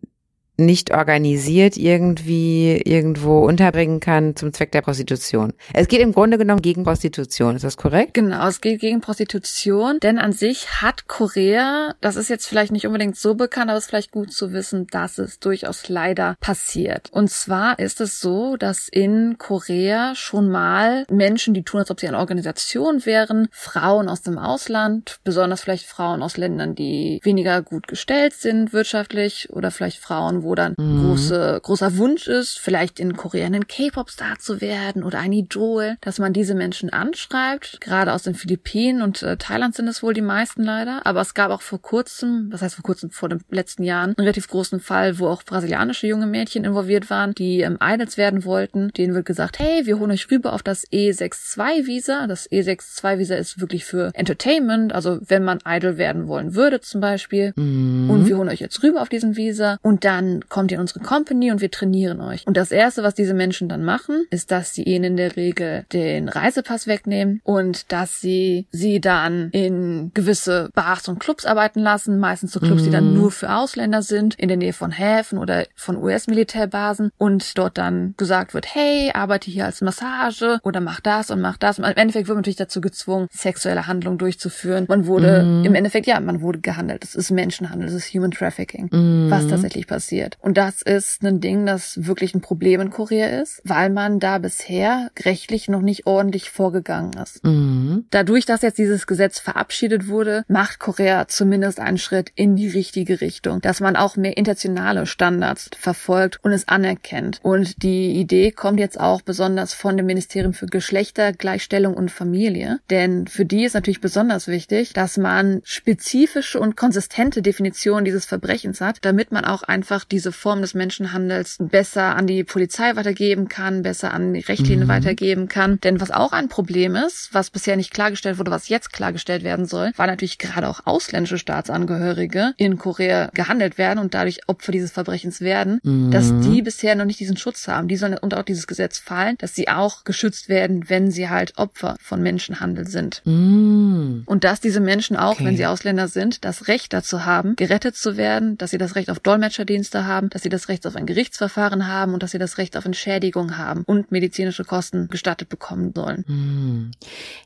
nicht organisiert irgendwie irgendwo unterbringen kann zum Zweck der Prostitution. Es geht im Grunde genommen gegen Prostitution, ist das korrekt? Genau, es geht gegen Prostitution, denn an sich hat Korea, das ist jetzt vielleicht nicht unbedingt so bekannt, aber es ist vielleicht gut zu wissen, dass es durchaus leider passiert. Und zwar ist es so, dass in Korea schon mal Menschen, die tun, als ob sie eine Organisation wären, Frauen aus dem Ausland, besonders vielleicht Frauen aus Ländern, die weniger gut gestellt sind wirtschaftlich oder vielleicht Frauen, wo wo dann mhm. große, großer Wunsch ist, vielleicht in Korea einen K-Pop-Star zu werden oder ein Idol, dass man diese Menschen anschreibt. Gerade aus den Philippinen und äh, Thailand sind es wohl die meisten leider. Aber es gab auch vor kurzem, was heißt vor kurzem, vor den letzten Jahren, einen relativ großen Fall, wo auch brasilianische junge Mädchen involviert waren, die ähm, Idols werden wollten. Denen wird gesagt, hey, wir holen euch rüber auf das E62-Visa. Das E62-Visa ist wirklich für Entertainment, also wenn man Idol werden wollen würde zum Beispiel. Mhm. Und wir holen euch jetzt rüber auf diesen Visa. Und dann kommt ihr in unsere Company und wir trainieren euch. Und das erste, was diese Menschen dann machen, ist, dass sie ihnen in der Regel den Reisepass wegnehmen und dass sie sie dann in gewisse Bars und Clubs arbeiten lassen, meistens so Clubs, mhm. die dann mhm. nur für Ausländer sind, in der Nähe von Häfen oder von US-Militärbasen und dort dann gesagt wird, hey, arbeite hier als Massage oder mach das und mach das. Und Im Endeffekt wird man natürlich dazu gezwungen, sexuelle Handlungen durchzuführen. Man wurde mhm. im Endeffekt, ja, man wurde gehandelt. Es ist Menschenhandel, es ist Human Trafficking, mhm. was tatsächlich passiert passiert. Und das ist ein Ding, das wirklich ein Problem in Korea ist, weil man da bisher rechtlich noch nicht ordentlich vorgegangen ist. Mhm. Dadurch, dass jetzt dieses Gesetz verabschiedet wurde, macht Korea zumindest einen Schritt in die richtige Richtung, dass man auch mehr internationale Standards verfolgt und es anerkennt. Und die Idee kommt jetzt auch besonders von dem Ministerium für Geschlechtergleichstellung und Familie, denn für die ist natürlich besonders wichtig, dass man spezifische und konsistente Definitionen dieses Verbrechens hat, damit man auch einfach diese Form des Menschenhandels besser an die Polizei weitergeben kann, besser an die Richtlinien mhm. weitergeben kann. Denn was auch ein Problem ist, was bisher nicht klargestellt wurde, was jetzt klargestellt werden soll, war natürlich gerade auch ausländische Staatsangehörige in Korea gehandelt werden und dadurch Opfer dieses Verbrechens werden, mhm. dass die bisher noch nicht diesen Schutz haben. Die sollen unter auch dieses Gesetz fallen, dass sie auch geschützt werden, wenn sie halt Opfer von Menschenhandel sind. Mhm. Und dass diese Menschen auch, okay. wenn sie Ausländer sind, das Recht dazu haben, gerettet zu werden, dass sie das Recht auf Dolmetscherdienste haben, dass sie das Recht auf ein Gerichtsverfahren haben und dass sie das Recht auf Entschädigung haben und medizinische Kosten gestattet bekommen sollen. Hm.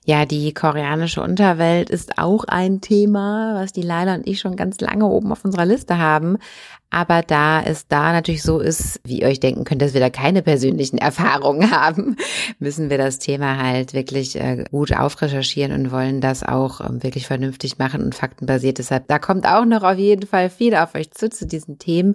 Ja, die koreanische Unterwelt ist auch ein Thema, was die Leila und ich schon ganz lange oben auf unserer Liste haben. Aber da es da natürlich so ist, wie ihr euch denken könnt, dass wir da keine persönlichen Erfahrungen haben, müssen wir das Thema halt wirklich äh, gut aufrecherchieren und wollen das auch ähm, wirklich vernünftig machen und faktenbasiert. Deshalb, da kommt auch noch auf jeden Fall viel auf euch zu, zu diesen Themen,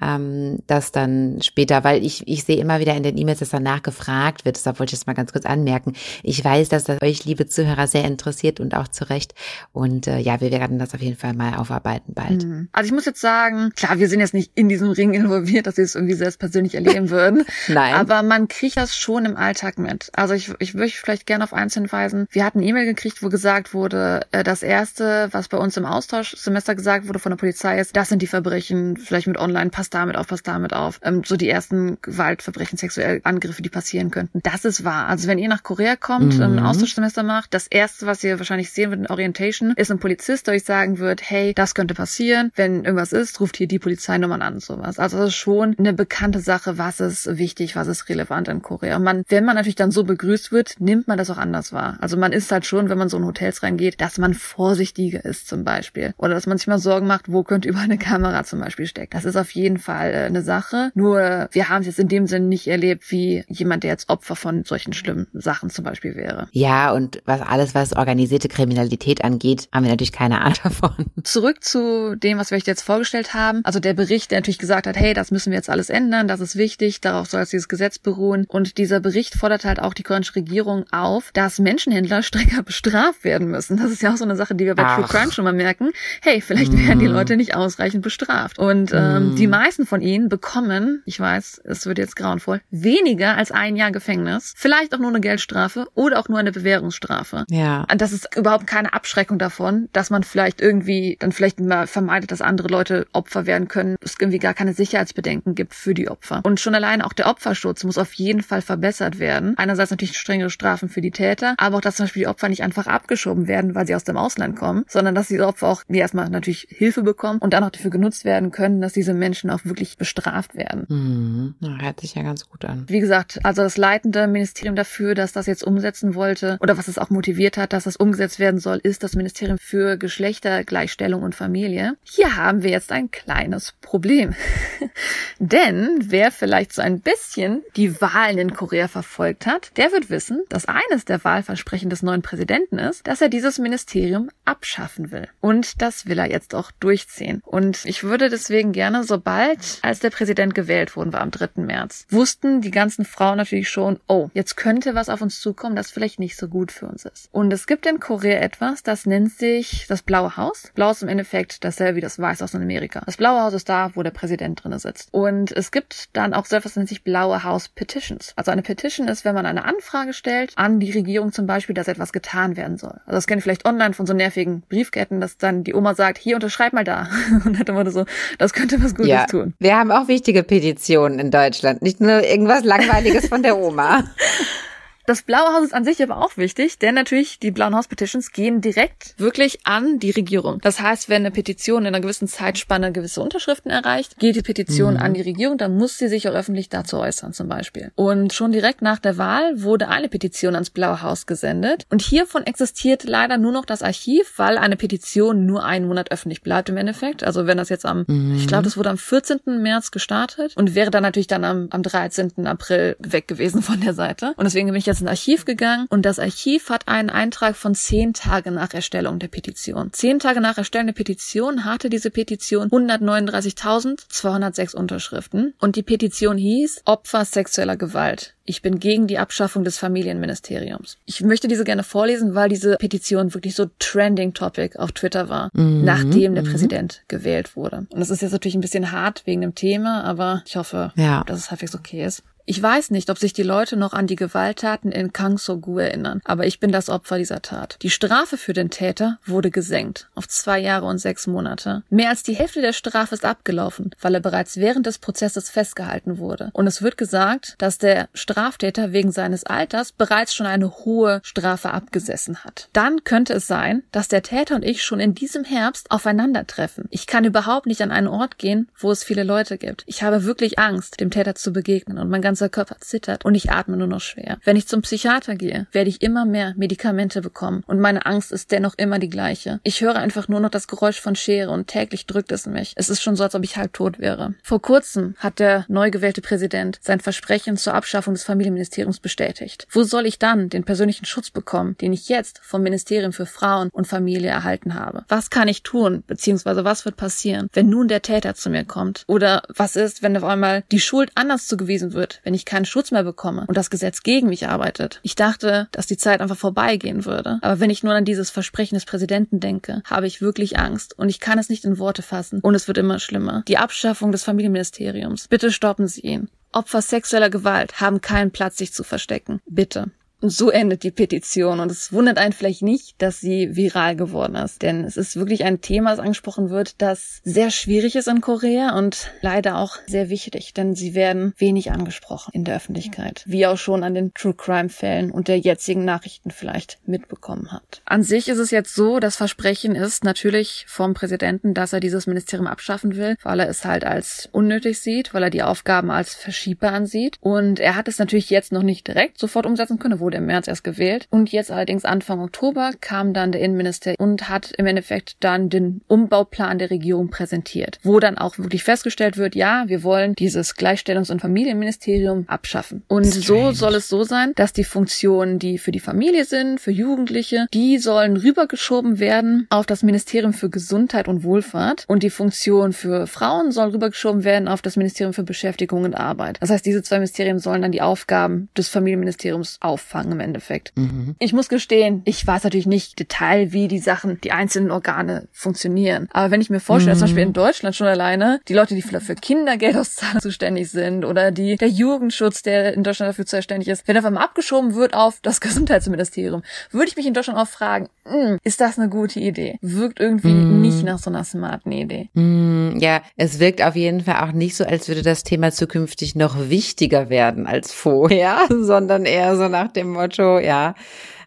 ähm, das dann später, weil ich, ich sehe immer wieder in den E-Mails, dass danach gefragt wird. Deshalb wollte ich das mal ganz kurz anmerken. Ich weiß, dass das euch, liebe Zuhörer, sehr interessiert und auch zu Recht. Und äh, ja, wir werden das auf jeden Fall mal aufarbeiten bald. Mhm. Also ich muss jetzt sagen, klar, wir sind sind jetzt nicht in diesem Ring involviert, dass sie es irgendwie selbst persönlich erleben würden. Nein. Aber man kriegt das schon im Alltag mit. Also ich, ich würde vielleicht gerne auf eins hinweisen. Wir hatten E-Mail gekriegt, wo gesagt wurde, äh, das erste, was bei uns im Austauschsemester gesagt wurde von der Polizei ist, das sind die Verbrechen, vielleicht mit online, passt damit auf, passt damit auf. Ähm, so die ersten Gewaltverbrechen, sexuelle Angriffe, die passieren könnten. Das ist wahr. Also wenn ihr nach Korea kommt, mhm. ein Austauschsemester macht, das erste, was ihr wahrscheinlich sehen wird in Orientation, ist ein Polizist, der euch sagen wird, hey, das könnte passieren. Wenn irgendwas ist, ruft hier die Polizei Polizeinummern an sowas. Also das ist schon eine bekannte Sache, was ist wichtig, was ist relevant in Korea. Und man, wenn man natürlich dann so begrüßt wird, nimmt man das auch anders wahr. Also man ist halt schon, wenn man so in Hotels reingeht, dass man vorsichtiger ist zum Beispiel. Oder dass man sich mal Sorgen macht, wo könnte überall eine Kamera zum Beispiel stecken. Das ist auf jeden Fall äh, eine Sache. Nur wir haben es jetzt in dem Sinne nicht erlebt, wie jemand, der jetzt Opfer von solchen schlimmen Sachen zum Beispiel wäre. Ja, und was alles, was organisierte Kriminalität angeht, haben wir natürlich keine Ahnung davon. Zurück zu dem, was wir euch jetzt vorgestellt haben. Also der der Bericht, der natürlich gesagt hat, hey, das müssen wir jetzt alles ändern, das ist wichtig, darauf soll jetzt dieses Gesetz beruhen. Und dieser Bericht fordert halt auch die koreanische Regierung auf, dass Menschenhändler strenger bestraft werden müssen. Das ist ja auch so eine Sache, die wir bei Ach. True Crime schon mal merken. Hey, vielleicht werden die mhm. Leute nicht ausreichend bestraft. Und ähm, mm. die meisten von ihnen bekommen, ich weiß, es wird jetzt grauenvoll, weniger als ein Jahr Gefängnis, vielleicht auch nur eine Geldstrafe oder auch nur eine Bewährungsstrafe. Ja. Und das ist überhaupt keine Abschreckung davon, dass man vielleicht irgendwie dann vielleicht mal vermeidet, dass andere Leute Opfer werden können. Es irgendwie gar keine Sicherheitsbedenken gibt für die Opfer. Und schon allein auch der Opferschutz muss auf jeden Fall verbessert werden. Einerseits natürlich strengere Strafen für die Täter, aber auch, dass zum Beispiel die Opfer nicht einfach abgeschoben werden, weil sie aus dem Ausland kommen, sondern dass die Opfer auch erstmal natürlich Hilfe bekommen und dann auch dafür genutzt werden können, dass diese Menschen auch wirklich bestraft werden. Mhm. Hört sich ja ganz gut an. Wie gesagt, also das leitende Ministerium dafür, dass das jetzt umsetzen wollte oder was es auch motiviert hat, dass das umgesetzt werden soll, ist das Ministerium für Geschlechtergleichstellung und Familie. Hier haben wir jetzt ein kleines Problem. Denn wer vielleicht so ein bisschen die Wahlen in Korea verfolgt hat, der wird wissen, dass eines der Wahlversprechen des neuen Präsidenten ist, dass er dieses Ministerium abschaffen will. Und das will er jetzt auch durchziehen. Und ich würde deswegen gerne, sobald als der Präsident gewählt worden war am 3. März, wussten die ganzen Frauen natürlich schon, oh, jetzt könnte was auf uns zukommen, das vielleicht nicht so gut für uns ist. Und es gibt in Korea etwas, das nennt sich das Blaue Haus. Blau ist im Endeffekt dasselbe wie das Weiße aus Amerika. Das Blaue Haus ist da, wo der Präsident drin sitzt. Und es gibt dann auch so etwas, nennt sich Blaue Haus Petitions. Also eine Petition ist, wenn man eine Anfrage stellt an die Regierung zum Beispiel, dass etwas getan werden soll. Also das kennt ihr vielleicht online von so nervigen Briefketten, dass dann die Oma sagt, hier unterschreib mal da. Und dann immer so, das könnte was Gutes ja, tun. Wir haben auch wichtige Petitionen in Deutschland, nicht nur irgendwas Langweiliges von der Oma. Das Blaue Haus ist an sich aber auch wichtig, denn natürlich die Blauen Haus Petitions gehen direkt wirklich an die Regierung. Das heißt, wenn eine Petition in einer gewissen Zeitspanne gewisse Unterschriften erreicht, geht die Petition mhm. an die Regierung, dann muss sie sich auch öffentlich dazu äußern zum Beispiel. Und schon direkt nach der Wahl wurde eine Petition ans Blaue Haus gesendet und hiervon existiert leider nur noch das Archiv, weil eine Petition nur einen Monat öffentlich bleibt im Endeffekt. Also wenn das jetzt am, mhm. ich glaube, das wurde am 14. März gestartet und wäre dann natürlich dann am, am 13. April weg gewesen von der Seite. Und deswegen bin ich jetzt ins Archiv gegangen und das Archiv hat einen Eintrag von zehn Tage nach Erstellung der Petition. Zehn Tage nach Erstellung der Petition hatte diese Petition 139.206 Unterschriften und die Petition hieß Opfer sexueller Gewalt. Ich bin gegen die Abschaffung des Familienministeriums. Ich möchte diese gerne vorlesen, weil diese Petition wirklich so trending Topic auf Twitter war, mhm. nachdem der mhm. Präsident gewählt wurde. Und das ist jetzt natürlich ein bisschen hart wegen dem Thema, aber ich hoffe, ja. dass es halbwegs okay ist. Ich weiß nicht, ob sich die Leute noch an die Gewalttaten in Kang So-gu erinnern, aber ich bin das Opfer dieser Tat. Die Strafe für den Täter wurde gesenkt auf zwei Jahre und sechs Monate. Mehr als die Hälfte der Strafe ist abgelaufen, weil er bereits während des Prozesses festgehalten wurde. Und es wird gesagt, dass der Straftäter wegen seines Alters bereits schon eine hohe Strafe abgesessen hat. Dann könnte es sein, dass der Täter und ich schon in diesem Herbst aufeinandertreffen. Ich kann überhaupt nicht an einen Ort gehen, wo es viele Leute gibt. Ich habe wirklich Angst, dem Täter zu begegnen und mein ganzes ganzer Körper zittert und ich atme nur noch schwer. Wenn ich zum Psychiater gehe, werde ich immer mehr Medikamente bekommen und meine Angst ist dennoch immer die gleiche. Ich höre einfach nur noch das Geräusch von Schere und täglich drückt es mich. Es ist schon so, als ob ich halb tot wäre. Vor kurzem hat der neu gewählte Präsident sein Versprechen zur Abschaffung des Familienministeriums bestätigt. Wo soll ich dann den persönlichen Schutz bekommen, den ich jetzt vom Ministerium für Frauen und Familie erhalten habe? Was kann ich tun, beziehungsweise was wird passieren, wenn nun der Täter zu mir kommt? Oder was ist, wenn auf einmal die Schuld anders zugewiesen wird, wenn ich keinen Schutz mehr bekomme und das Gesetz gegen mich arbeitet. Ich dachte, dass die Zeit einfach vorbeigehen würde. Aber wenn ich nur an dieses Versprechen des Präsidenten denke, habe ich wirklich Angst und ich kann es nicht in Worte fassen und es wird immer schlimmer. Die Abschaffung des Familienministeriums. Bitte stoppen Sie ihn. Opfer sexueller Gewalt haben keinen Platz, sich zu verstecken. Bitte. Und so endet die Petition. Und es wundert einen vielleicht nicht, dass sie viral geworden ist. Denn es ist wirklich ein Thema, das angesprochen wird, das sehr schwierig ist in Korea und leider auch sehr wichtig. Denn sie werden wenig angesprochen in der Öffentlichkeit. Wie auch schon an den True Crime Fällen und der jetzigen Nachrichten vielleicht mitbekommen hat. An sich ist es jetzt so, das Versprechen ist natürlich vom Präsidenten, dass er dieses Ministerium abschaffen will, weil er es halt als unnötig sieht, weil er die Aufgaben als verschiebbar ansieht. Und er hat es natürlich jetzt noch nicht direkt sofort umsetzen können, wurde im März erst gewählt. Und jetzt allerdings Anfang Oktober kam dann der Innenminister und hat im Endeffekt dann den Umbauplan der Regierung präsentiert, wo dann auch wirklich festgestellt wird, ja, wir wollen dieses Gleichstellungs- und Familienministerium abschaffen. Und Strange. so soll es so sein, dass die Funktionen, die für die Familie sind, für Jugendliche, die sollen rübergeschoben werden auf das Ministerium für Gesundheit und Wohlfahrt und die Funktion für Frauen soll rübergeschoben werden auf das Ministerium für Beschäftigung und Arbeit. Das heißt, diese zwei Ministerien sollen dann die Aufgaben des Familienministeriums auffangen im Endeffekt. Mhm. Ich muss gestehen, ich weiß natürlich nicht Detail, wie die Sachen, die einzelnen Organe funktionieren. Aber wenn ich mir vorstelle, mhm. zum Beispiel in Deutschland schon alleine, die Leute, die vielleicht für Kindergeldauszahlung zuständig sind oder die, der Jugendschutz, der in Deutschland dafür zuständig ist, wenn auf einmal abgeschoben wird auf das Gesundheitsministerium, würde ich mich in Deutschland auch fragen, hm, ist das eine gute Idee? Wirkt irgendwie mm. nicht nach so einer smarten Idee. Mm, ja, es wirkt auf jeden Fall auch nicht so, als würde das Thema zukünftig noch wichtiger werden als vorher, sondern eher so nach dem Motto, ja,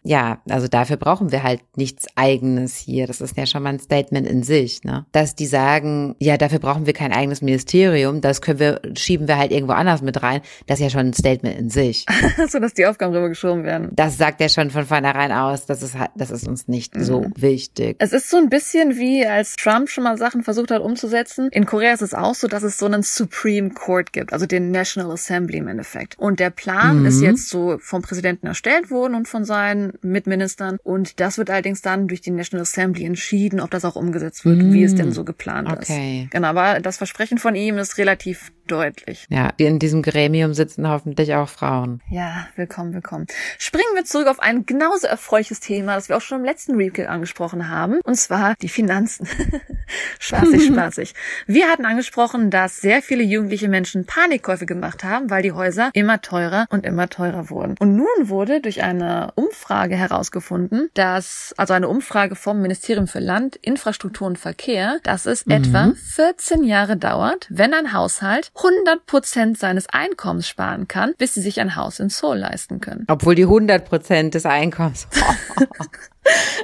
ja, also dafür brauchen wir halt nichts eigenes hier. Das ist ja schon mal ein Statement in sich, ne? Dass die sagen, ja, dafür brauchen wir kein eigenes Ministerium, das können wir, schieben wir halt irgendwo anders mit rein. Das ist ja schon ein Statement in sich. so, dass die Aufgaben rübergeschoben werden. Das sagt ja schon von vornherein aus, das ist halt, das ist uns nicht mhm. so wichtig. Es ist so ein bisschen wie, als Trump schon mal Sachen versucht hat umzusetzen. In Korea ist es auch so, dass es so einen Supreme Court gibt, also den National Assembly im Endeffekt. Und der Plan mhm. ist jetzt so vom Präsidenten erstellt worden und von seinen Mitministern. Und das wird allerdings dann durch die National Assembly entschieden, ob das auch umgesetzt wird, mm. wie es denn so geplant okay. ist. Genau, aber das Versprechen von ihm ist relativ deutlich. Ja, in diesem Gremium sitzen hoffentlich auch Frauen. Ja, willkommen, willkommen. Springen wir zurück auf ein genauso erfreuliches Thema, das wir auch schon im letzten Recap angesprochen haben, und zwar die Finanzen. spaßig, spaßig. Wir hatten angesprochen, dass sehr viele jugendliche Menschen Panikkäufe gemacht haben, weil die Häuser immer teurer und immer teurer wurden. Und nun wurde durch eine Umfrage herausgefunden, dass, also eine Umfrage vom Ministerium für Land, Infrastruktur und Verkehr, dass es mhm. etwa 14 Jahre dauert, wenn ein Haushalt 100 Prozent seines Einkommens sparen kann, bis sie sich ein Haus in Seoul leisten können. Obwohl die 100 Prozent des Einkommens.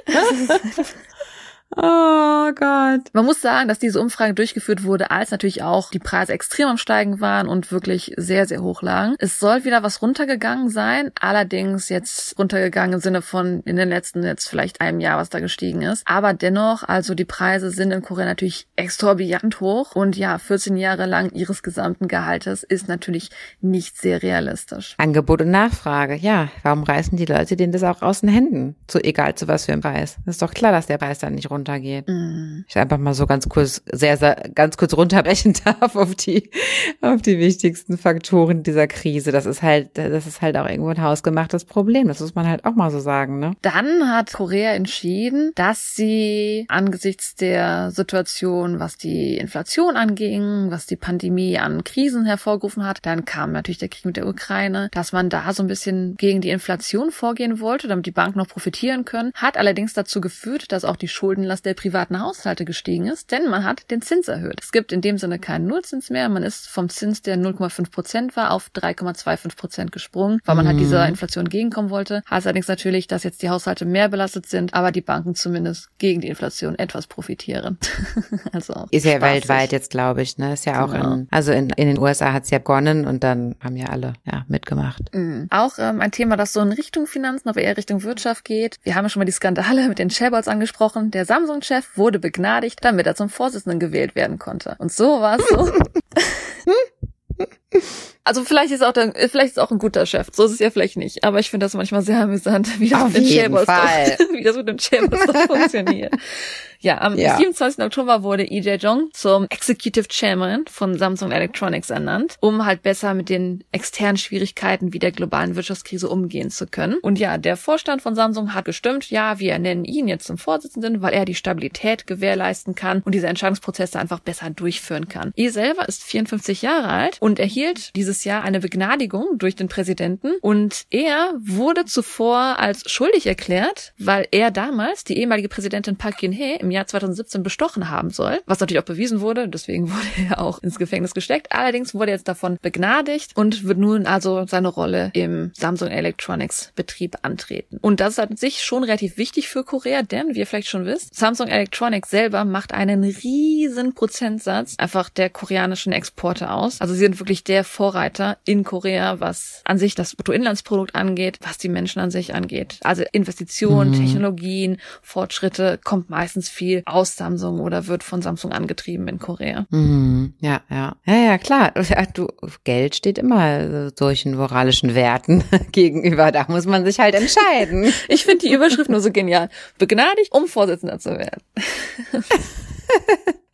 Oh Gott. Man muss sagen, dass diese Umfrage durchgeführt wurde, als natürlich auch die Preise extrem am Steigen waren und wirklich sehr, sehr hoch lagen. Es soll wieder was runtergegangen sein, allerdings jetzt runtergegangen im Sinne von in den letzten jetzt vielleicht einem Jahr, was da gestiegen ist. Aber dennoch, also die Preise sind in Korea natürlich exorbitant hoch und ja, 14 Jahre lang ihres gesamten Gehaltes ist natürlich nicht sehr realistisch. Angebot und Nachfrage, ja. Warum reißen die Leute denen das auch aus den Händen? So egal zu was für ein Preis. Das ist doch klar, dass der Preis dann nicht runter runtergeht. Mhm. Ich einfach mal so ganz kurz, sehr, sehr, ganz kurz runterbrechen darf auf die, auf die wichtigsten Faktoren dieser Krise. Das ist halt, das ist halt auch irgendwo ein hausgemachtes Problem. Das muss man halt auch mal so sagen, ne? Dann hat Korea entschieden, dass sie angesichts der Situation, was die Inflation anging, was die Pandemie an Krisen hervorgerufen hat, dann kam natürlich der Krieg mit der Ukraine, dass man da so ein bisschen gegen die Inflation vorgehen wollte, damit die Banken noch profitieren können, hat allerdings dazu geführt, dass auch die Schulden Schuldenlast der privaten Haushalte gestiegen ist, denn man hat den Zins erhöht. Es gibt in dem Sinne keinen Nullzins mehr. Man ist vom Zins, der 0,5 Prozent war, auf 3,25 Prozent gesprungen, weil man mhm. halt dieser Inflation entgegenkommen wollte. Heißt allerdings natürlich, dass jetzt die Haushalte mehr belastet sind, aber die Banken zumindest gegen die Inflation etwas profitieren. also ist ja spaßig. weltweit jetzt, glaube ich, ne? Ist ja auch genau. in, also in, in den USA hat es ja begonnen und dann haben ja alle ja mitgemacht. Mhm. Auch ähm, ein Thema, das so in Richtung Finanzen, aber eher Richtung Wirtschaft geht. Wir haben ja schon mal die Skandale mit den Chairbots angesprochen. Der Samsung-Chef wurde begnadigt, damit er zum Vorsitzenden gewählt werden konnte. Und so war es so. Also vielleicht ist auch der, vielleicht ist auch ein guter Chef. So ist es ja vielleicht nicht. Aber ich finde das manchmal sehr amüsant, wie das, Auf mit, dem doch, wie das mit dem Chairboss funktioniert. Ja, am ja. 27. Oktober wurde Lee Jae-jong zum Executive Chairman von Samsung Electronics ernannt, um halt besser mit den externen Schwierigkeiten wie der globalen Wirtschaftskrise umgehen zu können. Und ja, der Vorstand von Samsung hat gestimmt, ja, wir nennen ihn jetzt zum Vorsitzenden, weil er die Stabilität gewährleisten kann und diese Entscheidungsprozesse einfach besser durchführen kann. Lee selber ist 54 Jahre alt und erhielt dieses Jahr eine Begnadigung durch den Präsidenten und er wurde zuvor als schuldig erklärt, weil er damals die ehemalige Präsidentin Park Geun-hye im Jahr 2017 bestochen haben soll, was natürlich auch bewiesen wurde, deswegen wurde er auch ins Gefängnis gesteckt. Allerdings wurde er jetzt davon begnadigt und wird nun also seine Rolle im Samsung Electronics Betrieb antreten. Und das ist an sich schon relativ wichtig für Korea, denn wie ihr vielleicht schon wisst, Samsung Electronics selber macht einen riesen Prozentsatz einfach der koreanischen Exporte aus. Also sie sind wirklich der Vorreiter in Korea, was an sich das Bruttoinlandsprodukt angeht, was die Menschen an sich angeht. Also Investitionen, mhm. Technologien, Fortschritte kommt meistens viel aus Samsung oder wird von Samsung angetrieben in Korea. Mhm. Ja, ja. Ja, ja, klar. Du, Geld steht immer solchen moralischen Werten gegenüber. Da muss man sich halt entscheiden. ich finde die Überschrift nur so genial. Begnadigt, um Vorsitzender zu werden.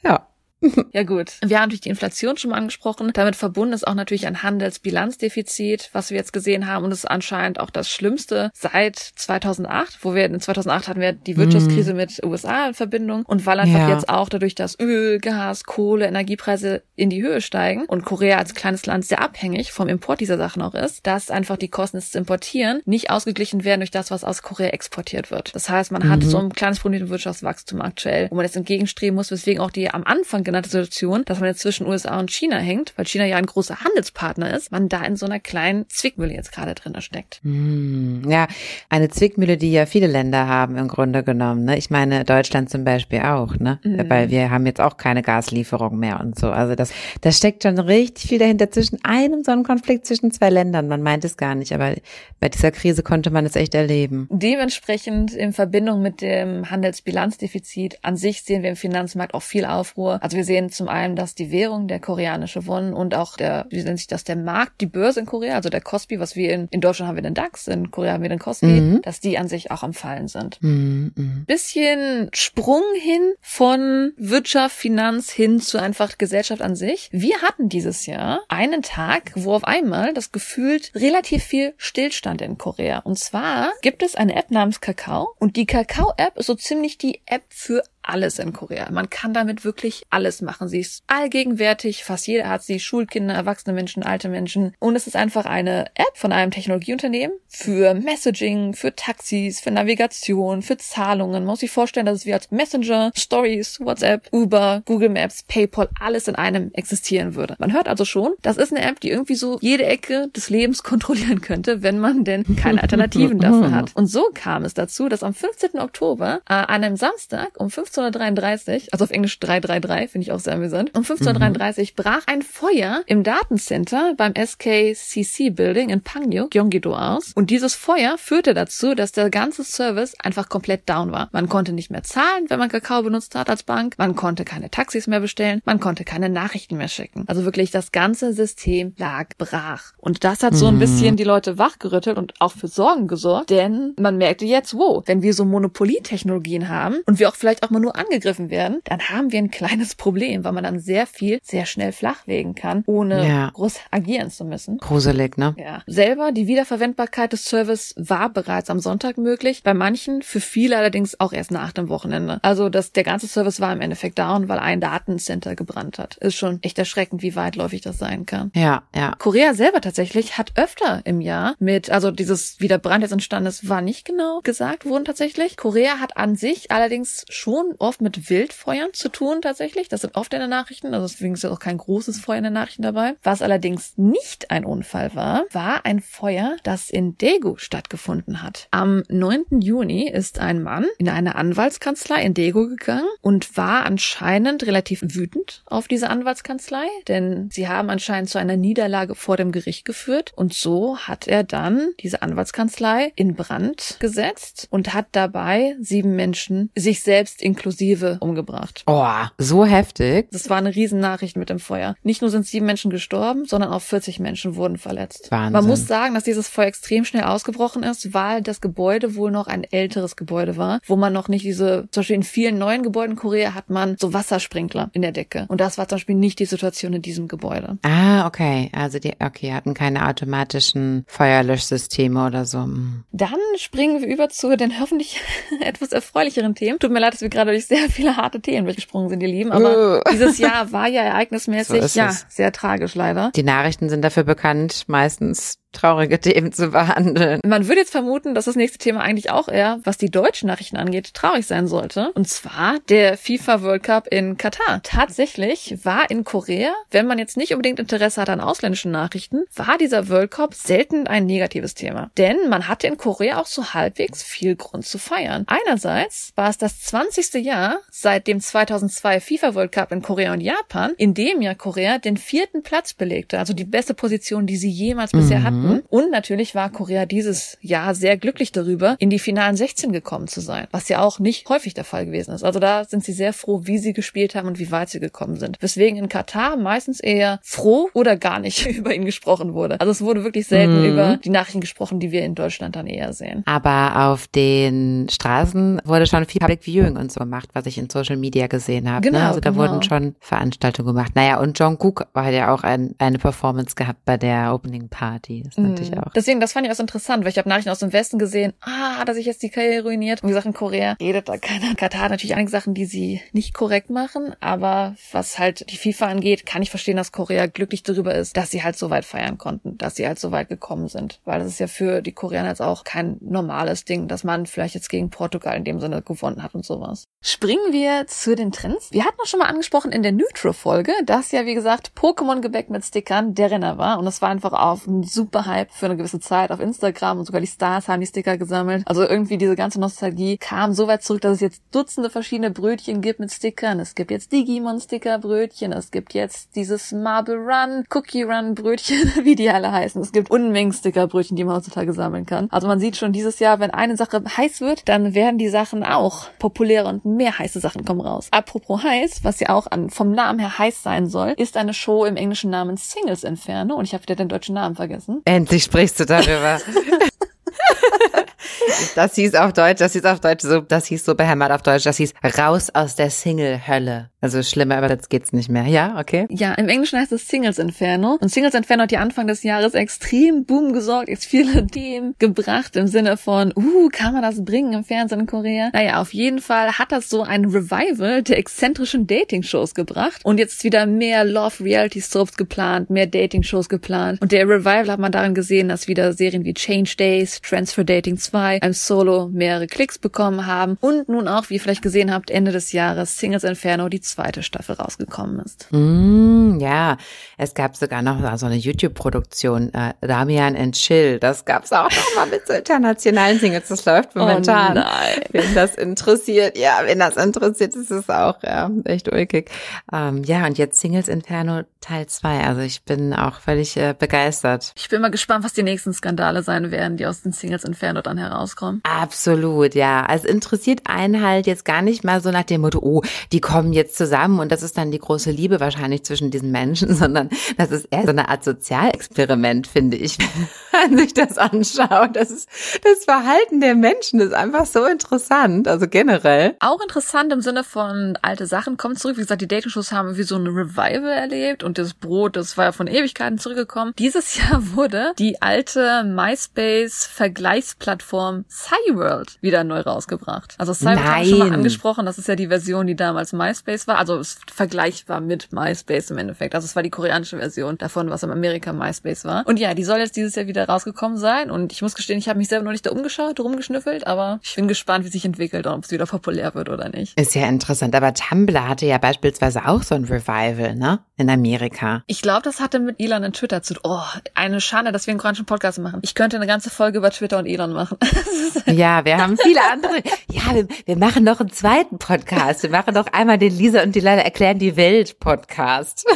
ja. Ja gut, wir haben natürlich die Inflation schon mal angesprochen. Damit verbunden ist auch natürlich ein Handelsbilanzdefizit, was wir jetzt gesehen haben. Und es ist anscheinend auch das Schlimmste seit 2008, wo wir in 2008 hatten wir die Wirtschaftskrise mm. mit USA in Verbindung. Und weil einfach ja. jetzt auch dadurch, dass Öl, Gas, Kohle, Energiepreise in die Höhe steigen und Korea als kleines Land sehr abhängig vom Import dieser Sachen auch ist, dass einfach die Kosten des Importieren nicht ausgeglichen werden durch das, was aus Korea exportiert wird. Das heißt, man hat mhm. so ein kleines Problem mit Wirtschaftswachstum aktuell, wo man jetzt entgegenstreben muss, weswegen auch die am Anfang genannte Situation, dass man jetzt zwischen USA und China hängt, weil China ja ein großer Handelspartner ist, man da in so einer kleinen Zwickmühle jetzt gerade drin steckt. Hm, ja, eine Zwickmühle, die ja viele Länder haben im Grunde genommen. Ne? Ich meine, Deutschland zum Beispiel auch, ne? Mhm. Weil wir haben jetzt auch keine Gaslieferung mehr und so. Also das, das steckt schon richtig viel dahinter zwischen einem so einem Konflikt zwischen zwei Ländern. Man meint es gar nicht, aber bei dieser Krise konnte man es echt erleben. Dementsprechend in Verbindung mit dem Handelsbilanzdefizit an sich sehen wir im Finanzmarkt auch viel Aufruhr. Also wir sehen zum einen, dass die Währung, der koreanische Won und auch der, wie nennt sich das, der Markt, die Börse in Korea, also der Kospi, was wir in, in Deutschland haben wir den DAX, in Korea haben wir den Kospi, mhm. dass die an sich auch am Fallen sind. Mhm, mh. Bisschen Sprung hin von Wirtschaft, Finanz hin zu einfach Gesellschaft an sich. Wir hatten dieses Jahr einen Tag, wo auf einmal das gefühlt relativ viel Stillstand in Korea. Und zwar gibt es eine App namens Kakao und die Kakao-App ist so ziemlich die App für alles in Korea. Man kann damit wirklich alles machen. Sie ist allgegenwärtig, fast jeder hat sie, Schulkinder, erwachsene Menschen, alte Menschen. Und es ist einfach eine App von einem Technologieunternehmen für Messaging, für Taxis, für Navigation, für Zahlungen. Man muss sich vorstellen, dass es wie als Messenger, Stories, WhatsApp, Uber, Google Maps, PayPal, alles in einem existieren würde. Man hört also schon, das ist eine App, die irgendwie so jede Ecke des Lebens kontrollieren könnte, wenn man denn keine Alternativen dafür hat. Und so kam es dazu, dass am 15. Oktober, äh, an einem Samstag um 15 1533, also auf Englisch 333, finde ich auch sehr amüsant. Um 1533 mhm. brach ein Feuer im Datencenter beim SKCC Building in Pangyo, Gyeonggi-do aus. Und dieses Feuer führte dazu, dass der ganze Service einfach komplett down war. Man konnte nicht mehr zahlen, wenn man Kakao benutzt hat als Bank. Man konnte keine Taxis mehr bestellen. Man konnte keine Nachrichten mehr schicken. Also wirklich das ganze System lag brach. Und das hat so ein mhm. bisschen die Leute wachgerüttelt und auch für Sorgen gesorgt, denn man merkte jetzt, wo, wenn wir so Monopolietechnologien haben und wir auch vielleicht auch mal nur angegriffen werden, dann haben wir ein kleines Problem, weil man dann sehr viel sehr schnell flachlegen kann, ohne ja. groß agieren zu müssen. Gruselig, ne? Ja. Selber, die Wiederverwendbarkeit des Service war bereits am Sonntag möglich, bei manchen, für viele allerdings auch erst nach dem Wochenende. Also das, der ganze Service war im Endeffekt down, weil ein Datencenter gebrannt hat. Ist schon echt erschreckend, wie weitläufig das sein kann. Ja, ja. Korea selber tatsächlich hat öfter im Jahr mit, also dieses, wie der Brand jetzt entstanden ist, war nicht genau gesagt worden tatsächlich. Korea hat an sich allerdings schon oft mit Wildfeuern zu tun tatsächlich. Das sind oft in den Nachrichten, also deswegen ist auch kein großes Feuer in den Nachrichten dabei. Was allerdings nicht ein Unfall war, war ein Feuer, das in Daegu stattgefunden hat. Am 9. Juni ist ein Mann in eine Anwaltskanzlei in Daegu gegangen und war anscheinend relativ wütend auf diese Anwaltskanzlei, denn sie haben anscheinend zu einer Niederlage vor dem Gericht geführt und so hat er dann diese Anwaltskanzlei in Brand gesetzt und hat dabei sieben Menschen sich selbst inklusive inklusive umgebracht. Oh, so heftig. Das war eine Riesennachricht mit dem Feuer. Nicht nur sind sieben Menschen gestorben, sondern auch 40 Menschen wurden verletzt. Wahnsinn. Man muss sagen, dass dieses Feuer extrem schnell ausgebrochen ist, weil das Gebäude wohl noch ein älteres Gebäude war, wo man noch nicht diese, zum Beispiel in vielen neuen Gebäuden in Korea hat man so Wassersprinkler in der Decke. Und das war zum Beispiel nicht die Situation in diesem Gebäude. Ah, okay. Also die, okay, hatten keine automatischen Feuerlöschsysteme oder so. Hm. Dann springen wir über zu den hoffentlich etwas erfreulicheren Themen. Tut mir leid, dass wir gerade durch sehr viele harte Themen durchgesprungen sind, ihr Lieben. Aber uh. dieses Jahr war ja ereignismäßig, so ja, sehr tragisch leider. Die Nachrichten sind dafür bekannt, meistens traurige Themen zu behandeln. Man würde jetzt vermuten, dass das nächste Thema eigentlich auch eher, was die deutschen Nachrichten angeht, traurig sein sollte. Und zwar der FIFA World Cup in Katar. Tatsächlich war in Korea, wenn man jetzt nicht unbedingt Interesse hat an ausländischen Nachrichten, war dieser World Cup selten ein negatives Thema. Denn man hatte in Korea auch so halbwegs viel Grund zu feiern. Einerseits war es das 20. Jahr seit dem 2002 FIFA World Cup in Korea und Japan, in dem ja Korea den vierten Platz belegte, also die beste Position, die sie jemals bisher mhm. Hatten. Und natürlich war Korea dieses Jahr sehr glücklich darüber, in die finalen 16 gekommen zu sein, was ja auch nicht häufig der Fall gewesen ist. Also da sind sie sehr froh, wie sie gespielt haben und wie weit sie gekommen sind. Weswegen in Katar meistens eher froh oder gar nicht über ihn gesprochen wurde. Also es wurde wirklich selten mhm. über die Nachrichten gesprochen, die wir in Deutschland dann eher sehen. Aber auf den Straßen wurde schon viel Public Viewing und so gemacht, was ich in Social Media gesehen habe. Ne? Genau, ne? Also da genau. wurden schon Veranstaltungen gemacht. Naja, und John Cook war ja auch ein, eine Performance gehabt bei der Opening Party. Mhm. natürlich auch. Deswegen, das fand ich auch interessant, weil ich habe Nachrichten aus dem Westen gesehen, ah, er sich jetzt die Karriere ruiniert. Und wie gesagt, in Korea redet da keiner. Katar hat natürlich einige Sachen, die sie nicht korrekt machen, aber was halt die FIFA angeht, kann ich verstehen, dass Korea glücklich darüber ist, dass sie halt so weit feiern konnten, dass sie halt so weit gekommen sind. Weil das ist ja für die Koreaner jetzt auch kein normales Ding, dass man vielleicht jetzt gegen Portugal in dem Sinne gewonnen hat und sowas. Springen wir zu den Trends. Wir hatten auch schon mal angesprochen in der Neutro-Folge, dass ja, wie gesagt, Pokémon-Gebäck mit Stickern der Renner war. Und das war einfach auf ein super Hype für eine gewisse Zeit auf Instagram und sogar die Stars haben die Sticker gesammelt. Also irgendwie diese ganze Nostalgie kam so weit zurück, dass es jetzt Dutzende verschiedene Brötchen gibt mit Stickern. Es gibt jetzt Digimon-Sticker-Brötchen, es gibt jetzt dieses Marble Run, Cookie Run Brötchen, wie die alle heißen. Es gibt Unmengen Sticker-Brötchen, die man heutzutage sammeln kann. Also man sieht schon dieses Jahr, wenn eine Sache heiß wird, dann werden die Sachen auch populärer und mehr heiße Sachen kommen raus. Apropos heiß, was ja auch an, vom Namen her heiß sein soll, ist eine Show im englischen Namen Singles Inferno und ich habe wieder den deutschen Namen vergessen. Endlich sprichst du darüber. das hieß auf Deutsch, das hieß auf Deutsch so, das hieß so behämmert auf Deutsch, das hieß raus aus der Single-Hölle. Also schlimmer, aber jetzt geht's nicht mehr. Ja, okay. Ja, im Englischen heißt es Singles Inferno. Und Singles Inferno hat ja Anfang des Jahres extrem Boom gesorgt, jetzt viele Themen gebracht im Sinne von, uh, kann man das bringen im Fernsehen in Korea? Naja, auf jeden Fall hat das so ein Revival der exzentrischen Dating-Shows gebracht. Und jetzt wieder mehr Love-Reality-Soaps geplant, mehr Dating-Shows geplant. Und der Revival hat man darin gesehen, dass wieder Serien wie Change Days, Transfer Dating 2, I'm Solo mehrere Klicks bekommen haben. Und nun auch, wie ihr vielleicht gesehen habt, Ende des Jahres Singles Inferno, die zweite Staffel rausgekommen ist. Mm, ja, es gab sogar noch so eine YouTube-Produktion, äh, Damian and Chill. Das gab's auch noch mal mit so internationalen Singles. Das läuft oh momentan. Oh nein. Wenn das interessiert, ja, wenn das interessiert, ist es auch ja, echt ulkig. Ähm, ja, und jetzt Singles Inferno Teil 2. Also ich bin auch völlig äh, begeistert. Ich bin mal gespannt, was die nächsten Skandale sein werden, die aus den Singles Inferno dann herauskommen. Absolut, ja. Also interessiert einen halt jetzt gar nicht mal so nach dem Motto, oh, die kommen jetzt zusammen und das ist dann die große Liebe wahrscheinlich zwischen diesen Menschen, sondern das ist eher so eine Art Sozialexperiment, finde ich, man sich das anschaut. Das ist, das Verhalten der Menschen ist einfach so interessant, also generell. Auch interessant im Sinne von alte Sachen kommen zurück. Wie gesagt, die Dating-Shows haben wie so eine Revival erlebt und das Brot, das war ja von Ewigkeiten zurückgekommen. Dieses Jahr wurde die alte MySpace-Vergleichsplattform Cyworld wieder neu rausgebracht. Also Cyworld haben wir schon mal angesprochen, das ist ja die Version, die damals MySpace war. Also es vergleichbar mit MySpace im Endeffekt. Also es war die koreanische Version davon, was in Amerika MySpace war. Und ja, die soll jetzt dieses Jahr wieder rausgekommen sein. Und ich muss gestehen, ich habe mich selber noch nicht da umgeschaut, rumgeschnüffelt, aber ich bin gespannt, wie sich entwickelt und ob es wieder populär wird oder nicht. Ist ja interessant. Aber Tumblr hatte ja beispielsweise auch so ein Revival, ne? In Amerika. Ich glaube, das hatte mit Elon und Twitter zu tun. Oh, eine Schande, dass wir einen koreanischen Podcast machen. Ich könnte eine ganze Folge über Twitter und Elon machen. ja, wir haben viele andere. Ja, wir, wir machen noch einen zweiten Podcast. Wir machen noch einmal den Lisa und die Leila erklären die Welt Podcast.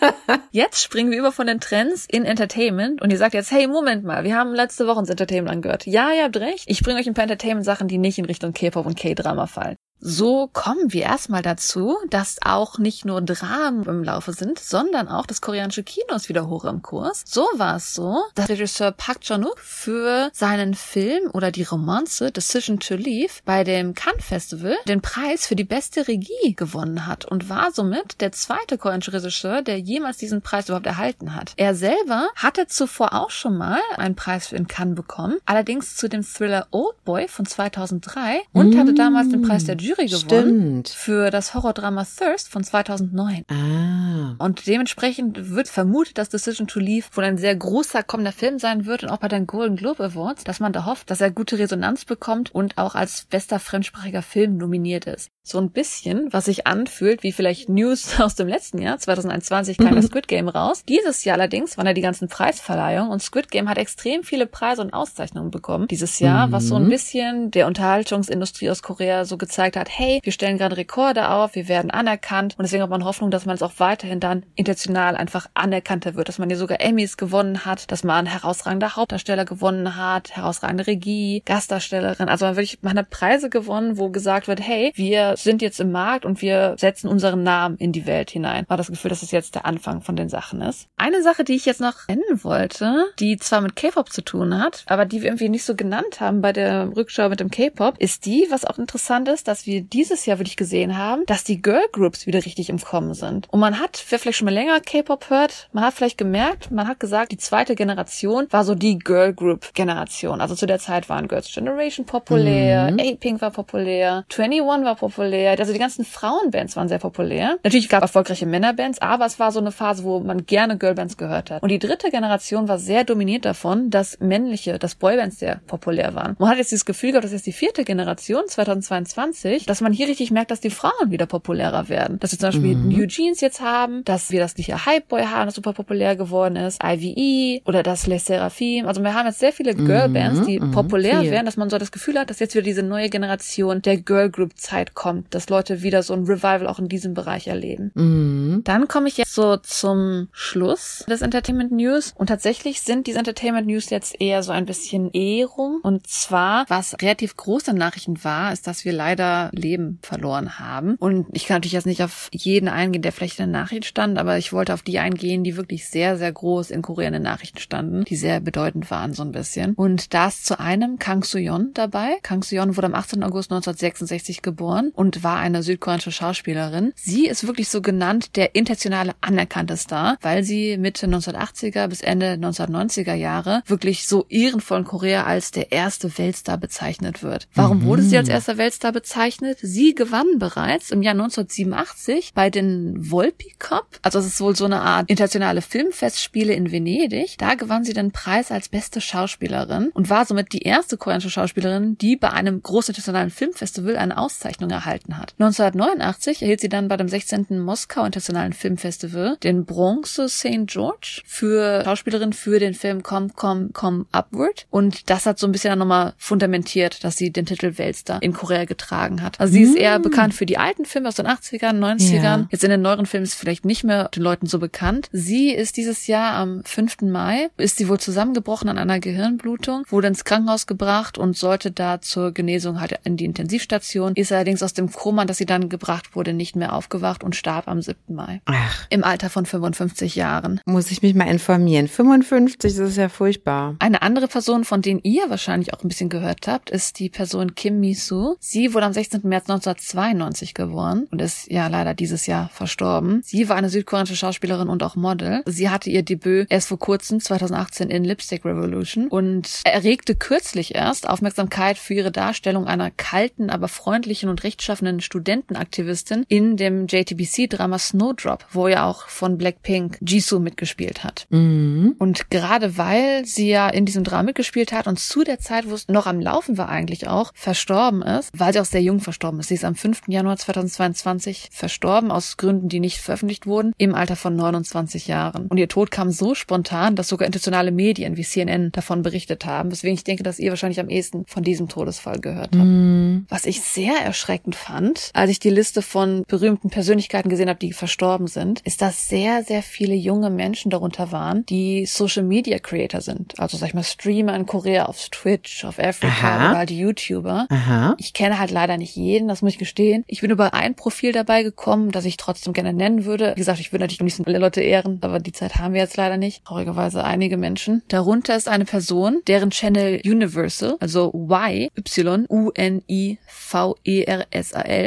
jetzt springen wir über von den Trends in Entertainment und ihr sagt jetzt, hey, Moment mal, wir haben letzte Woche ins Entertainment angehört. Ja, ihr habt recht. Ich bringe euch ein paar Entertainment-Sachen, die nicht in Richtung K-Pop und K-Drama fallen. So kommen wir erstmal dazu, dass auch nicht nur Dramen im Laufe sind, sondern auch das koreanische Kino ist wieder hoch im Kurs. So war es so, dass Regisseur Park Chan-wook für seinen Film oder die Romanze Decision to Leave bei dem Cannes Festival den Preis für die beste Regie gewonnen hat und war somit der zweite koreanische Regisseur, der jemals diesen Preis überhaupt erhalten hat. Er selber hatte zuvor auch schon mal einen Preis für in Cannes bekommen, allerdings zu dem Thriller Old Boy von 2003 und mm. hatte damals den Preis der Jury Jury gewonnen Stimmt. für das Horrordrama Thirst von 2009. Ah. Und dementsprechend wird vermutet, dass Decision to Leave wohl ein sehr großer kommender Film sein wird und auch bei den Golden Globe Awards, dass man da hofft, dass er gute Resonanz bekommt und auch als bester fremdsprachiger Film nominiert ist. So ein bisschen, was sich anfühlt, wie vielleicht News aus dem letzten Jahr, 2021 kam das Squid Game raus. Dieses Jahr allerdings waren ja die ganzen Preisverleihungen und Squid Game hat extrem viele Preise und Auszeichnungen bekommen dieses Jahr, was so ein bisschen der Unterhaltungsindustrie aus Korea so gezeigt hat, hey, wir stellen gerade Rekorde auf, wir werden anerkannt und deswegen hat man Hoffnung, dass man es auch weiterhin dann international einfach anerkannter wird, dass man hier sogar Emmys gewonnen hat, dass man herausragender Hauptdarsteller gewonnen hat, herausragende Regie, Gastdarstellerin, also man wirklich, man hat Preise gewonnen, wo gesagt wird, hey, wir sind jetzt im Markt und wir setzen unseren Namen in die Welt hinein. War das Gefühl, dass es jetzt der Anfang von den Sachen ist. Eine Sache, die ich jetzt noch nennen wollte, die zwar mit K-Pop zu tun hat, aber die wir irgendwie nicht so genannt haben bei der Rückschau mit dem K-Pop, ist die, was auch interessant ist, dass wir dieses Jahr wirklich gesehen haben, dass die Girl Groups wieder richtig im Kommen sind. Und man hat, wer vielleicht schon mal länger K-Pop hört, man hat vielleicht gemerkt, man hat gesagt, die zweite Generation war so die Girl Group Generation. Also zu der Zeit waren Girls Generation populär, Mhm. A-Pink war populär, 21 war populär, also die ganzen Frauenbands waren sehr populär. Natürlich gab es erfolgreiche Männerbands, aber es war so eine Phase, wo man gerne Girlbands gehört hat. Und die dritte Generation war sehr dominiert davon, dass männliche, dass Boybands sehr populär waren. Man hat jetzt dieses Gefühl gehabt, dass jetzt die vierte Generation 2022, dass man hier richtig merkt, dass die Frauen wieder populärer werden. Dass wir zum Beispiel New Jeans jetzt haben, dass wir das Licher Hype Boy haben, das super populär geworden ist, IVE oder das Les Seraphim. Also wir haben jetzt sehr viele Girlbands, die mhm, populär viel. werden, dass man so das Gefühl hat, dass jetzt wieder diese neue Generation der Girl Group Zeit kommt, dass Leute wieder so ein Revival auch in diesem Bereich erleben. Mhm. Dann komme ich jetzt so zum Schluss des Entertainment News. Und tatsächlich sind diese Entertainment News jetzt eher so ein bisschen Ehrung. Und zwar, was relativ große Nachrichten war, ist, dass wir leider Leben verloren haben. Und ich kann natürlich jetzt nicht auf jeden eingehen, der vielleicht in der Nachricht stand, aber ich wollte auf die eingehen, die wirklich sehr, sehr groß in Korea in den Nachrichten standen, die sehr bedeutend waren so ein bisschen. Und da ist zu einem Kang Soo-yeon dabei. Kang Soo-yeon wurde am 18. August 1966 geboren und war eine südkoreanische Schauspielerin. Sie ist wirklich so genannt der internationale anerkannte Star, weil sie Mitte 1980er bis Ende 1990er Jahre wirklich so ehrenvoll in Korea als der erste Weltstar bezeichnet wird. Warum wurde sie als erster Weltstar bezeichnet? Sie gewann bereits im Jahr 1987 bei den Volpi Cup, also es ist wohl so eine Art internationale Filmfestspiele in Venedig. Da gewann sie den Preis als beste Schauspielerin und war somit die erste koreanische Schauspielerin, die bei einem großen internationalen Filmfestival eine Auszeichnung erhalten hat. 1989 erhielt sie dann bei dem 16. Moskau Internationalen Filmfestival den Bronze St. George für Schauspielerin für den Film Come, Come, Come Upward. Und das hat so ein bisschen nochmal fundamentiert, dass sie den Titel Weltstar in Korea getragen hat. Also sie ist eher bekannt für die alten Filme aus den 80ern, 90ern. Ja. Jetzt in den neueren Filmen ist vielleicht nicht mehr den Leuten so bekannt. Sie ist dieses Jahr am 5. Mai, ist sie wohl zusammengebrochen an einer Gehirnblutung, wurde ins Krankenhaus gebracht und sollte da zur Genesung halt in die Intensivstation, ist allerdings aus dem Koma, das sie dann gebracht wurde, nicht mehr aufgewacht und starb am 7. Mai. Ach, Im Alter von 55 Jahren. muss ich mich mal informieren. 55, das ist ja furchtbar. Eine andere Person, von denen ihr wahrscheinlich auch ein bisschen gehört habt, ist die Person Kim Mi-soo. Sie wurde am 16. März 1992 geboren und ist ja leider dieses Jahr verstorben. Sie war eine südkoreanische Schauspielerin und auch Model. Sie hatte ihr Debüt erst vor kurzem, 2018, in Lipstick Revolution und erregte kürzlich erst Aufmerksamkeit für ihre Darstellung einer kalten, aber freundlichen und rechtschaffenen Studentenaktivistin in dem JTBC-Drama Snowdrop, wo ja auch von Blackpink Jisoo mitgespielt hat. Mhm. Und gerade weil sie ja in diesem Drama mitgespielt hat und zu der Zeit, wo es noch am Laufen war eigentlich auch, verstorben ist, weil sie auch sehr jung verstorben ist. Sie ist am 5. Januar 2022 verstorben, aus Gründen, die nicht veröffentlicht wurden, im Alter von 29 Jahren. Und ihr Tod kam so spontan, dass sogar internationale Medien wie CNN davon berichtet haben, weswegen ich denke, dass ihr wahrscheinlich am ehesten von diesem Todesfall gehört habt. Mhm. Was ich sehr erschreckend fand, als ich die Liste von berühmten Persönlichkeiten gesehen habe, die verstorben sind, ist, dass sehr, sehr viele junge Menschen darunter waren, die Social Media Creator sind. Also sag ich mal Streamer in Korea auf Twitch, auf Africa Aha. oder halt YouTuber. Aha. Ich kenne halt leider nicht jeden, das muss ich gestehen. Ich bin über ein Profil dabei gekommen, das ich trotzdem gerne nennen würde. Wie gesagt, ich würde natürlich am liebsten alle Leute ehren, aber die Zeit haben wir jetzt leider nicht. Traurigerweise einige Menschen. Darunter ist eine Person, deren Channel Universal, also Y, Y, U-N-I-V-E-R-S-A-L,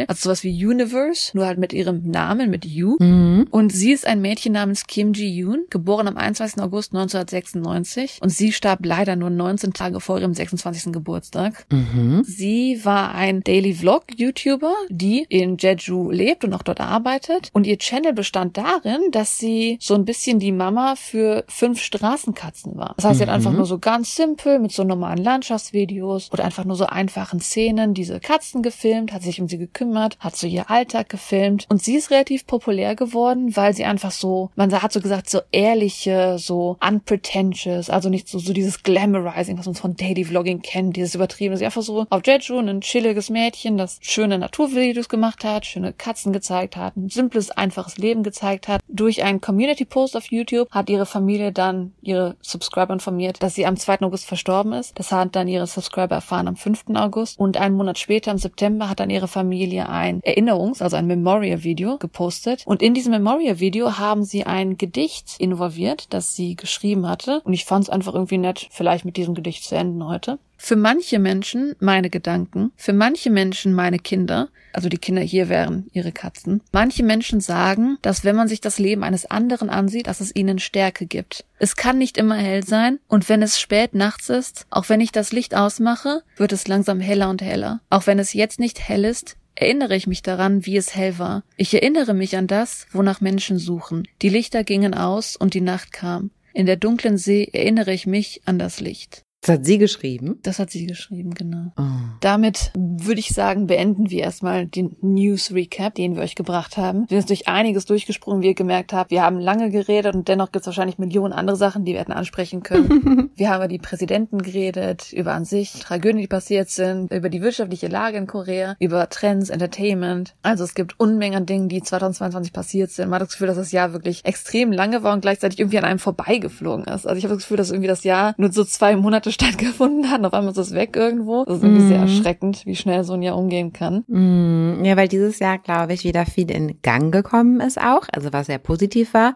also sowas wie Universe, nur halt mit ihrem Namen, mit U. Mhm. Und sie ist ein Mädchen namens Kim Ji-yoon, geboren am 21. August 1996. Und sie starb leider nur 19 Tage vor ihrem 26. Geburtstag. Mhm. Sie war ein Daily Vlog-YouTuber, die in Jeju lebt und auch dort arbeitet. Und ihr Channel bestand darin, dass sie so ein bisschen die Mama für fünf Straßenkatzen war. Das heißt, sie hat einfach Mhm. nur so ganz simpel mit so normalen Landschaftsvideos oder einfach nur so einfachen Szenen diese Katzen gefilmt, hat sich um sie gekümmert, hat so ihr Alltag gefilmt. Und sie ist relativ populär geworden, weil sie einfach so, man hat so gesagt, so ehrliche, so unpretentious, also nicht so, so dieses Glamorizing, was man von Daily Vlogging kennt, dieses übertriebene. Sie einfach so auf Jeju ein chilliges Mädchen, das schöne Naturvideos gemacht hat, schöne Katzen gezeigt hat, ein simples, einfaches Leben gezeigt hat. Durch einen Community-Post auf YouTube hat ihre Familie dann ihre Subscriber informiert, dass sie am 2. August verstorben ist. Das hat dann ihre Subscriber erfahren am 5. August. Und einen Monat später, im September, hat dann ihre Familie ein Erinnerungs-, also ein Memorial-Video gepostet. Und in diesem Memorial-Video haben sie ein Gedicht involviert, das sie geschrieben hatte. Und ich fand es einfach irgendwie nett, vielleicht mit diesem Gedicht zu enden heute. Für manche Menschen meine Gedanken, für manche Menschen meine Kinder, also die Kinder hier wären ihre Katzen. Manche Menschen sagen, dass wenn man sich das Leben eines anderen ansieht, dass es ihnen Stärke gibt. Es kann nicht immer hell sein und wenn es spät nachts ist, auch wenn ich das Licht ausmache, wird es langsam heller und heller. Auch wenn es jetzt nicht hell ist, erinnere ich mich daran, wie es hell war. Ich erinnere mich an das, wonach Menschen suchen. Die Lichter gingen aus und die Nacht kam. In der dunklen See erinnere ich mich an das Licht. Das hat sie geschrieben. Das hat sie geschrieben, genau. Oh. Damit würde ich sagen, beenden wir erstmal den News Recap, den wir euch gebracht haben. Wir sind durch einiges durchgesprungen, wie ihr gemerkt habt. Wir haben lange geredet und dennoch gibt es wahrscheinlich Millionen andere Sachen, die wir hätten ansprechen können. wir haben über die Präsidenten geredet, über an sich Tragödien, die passiert sind, über die wirtschaftliche Lage in Korea, über Trends, Entertainment. Also es gibt Unmengen an Dingen, die 2022 passiert sind. Man hat das Gefühl, dass das Jahr wirklich extrem lange war und gleichzeitig irgendwie an einem vorbeigeflogen ist. Also ich habe das Gefühl, dass irgendwie das Jahr nur so zwei Monate stattgefunden hat und auf einmal ist es weg irgendwo. Das ist irgendwie sehr erschreckend, wie schnell so ein Jahr umgehen kann. Mm, Ja, weil dieses Jahr, glaube ich, wieder viel in Gang gekommen ist auch, also was sehr positiv war.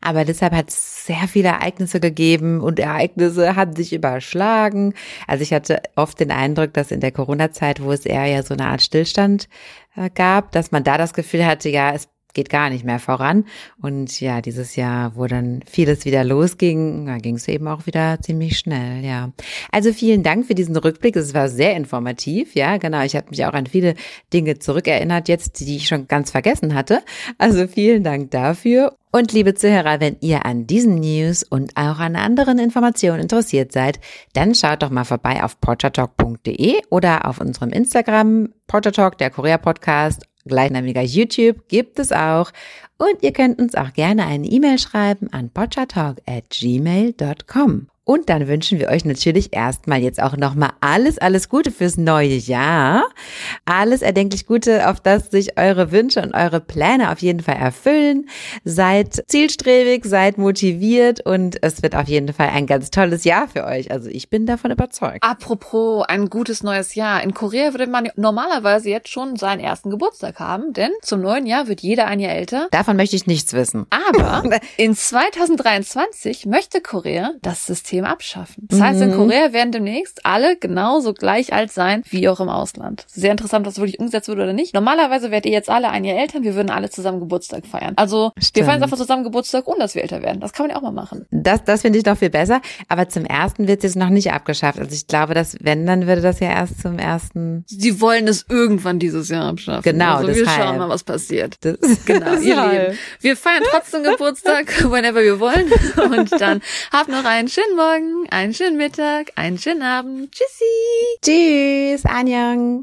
Aber deshalb hat es sehr viele Ereignisse gegeben und Ereignisse haben sich überschlagen. Also ich hatte oft den Eindruck, dass in der Corona-Zeit, wo es eher ja so eine Art Stillstand äh, gab, dass man da das Gefühl hatte, ja, es geht gar nicht mehr voran. Und ja, dieses Jahr, wo dann vieles wieder losging, da ging es eben auch wieder ziemlich schnell, ja. Also vielen Dank für diesen Rückblick. Es war sehr informativ, ja, genau. Ich habe mich auch an viele Dinge zurückerinnert, jetzt, die ich schon ganz vergessen hatte. Also vielen Dank dafür. Und liebe Zuhörer, wenn ihr an diesen News und auch an anderen Informationen interessiert seid, dann schaut doch mal vorbei auf portertalk.de oder auf unserem Instagram, Portertalk, der Korea Podcast, gleichnamiger YouTube gibt es auch. Und ihr könnt uns auch gerne eine E-Mail schreiben an portertalk at gmail.com. Und dann wünschen wir euch natürlich erstmal jetzt auch nochmal alles, alles Gute fürs neue Jahr. Alles erdenklich Gute, auf das sich eure Wünsche und eure Pläne auf jeden Fall erfüllen. Seid zielstrebig, seid motiviert und es wird auf jeden Fall ein ganz tolles Jahr für euch. Also ich bin davon überzeugt. Apropos ein gutes neues Jahr. In Korea würde man normalerweise jetzt schon seinen ersten Geburtstag haben, denn zum neuen Jahr wird jeder ein Jahr älter. Davon möchte ich nichts wissen. Aber in 2023 möchte Korea das System abschaffen. Das heißt, in Mhm. Korea werden demnächst alle genauso gleich alt sein wie auch im Ausland. Sehr interessant, was wirklich umgesetzt wird oder nicht. Normalerweise werdet ihr jetzt alle ein Jahr älter und wir würden alle zusammen Geburtstag feiern. Also wir Stimmt. feiern jetzt einfach zusammen Geburtstag, ohne dass wir älter werden. Das kann man ja auch mal machen. Das, das finde ich noch viel besser. Aber zum ersten wird es jetzt noch nicht abgeschafft. Also ich glaube, dass wenn, dann würde das ja erst zum ersten. Sie wollen es irgendwann dieses Jahr abschaffen. Genau, also wir deshalb. schauen mal, was passiert. Das, Genau, ihr. Lieben. Wir feiern trotzdem Geburtstag, whenever wir wollen. Und dann habt noch einen schönen Morgen, einen schönen Mittag, einen schönen Abend. Tschüssi! Tschüss, Anjang.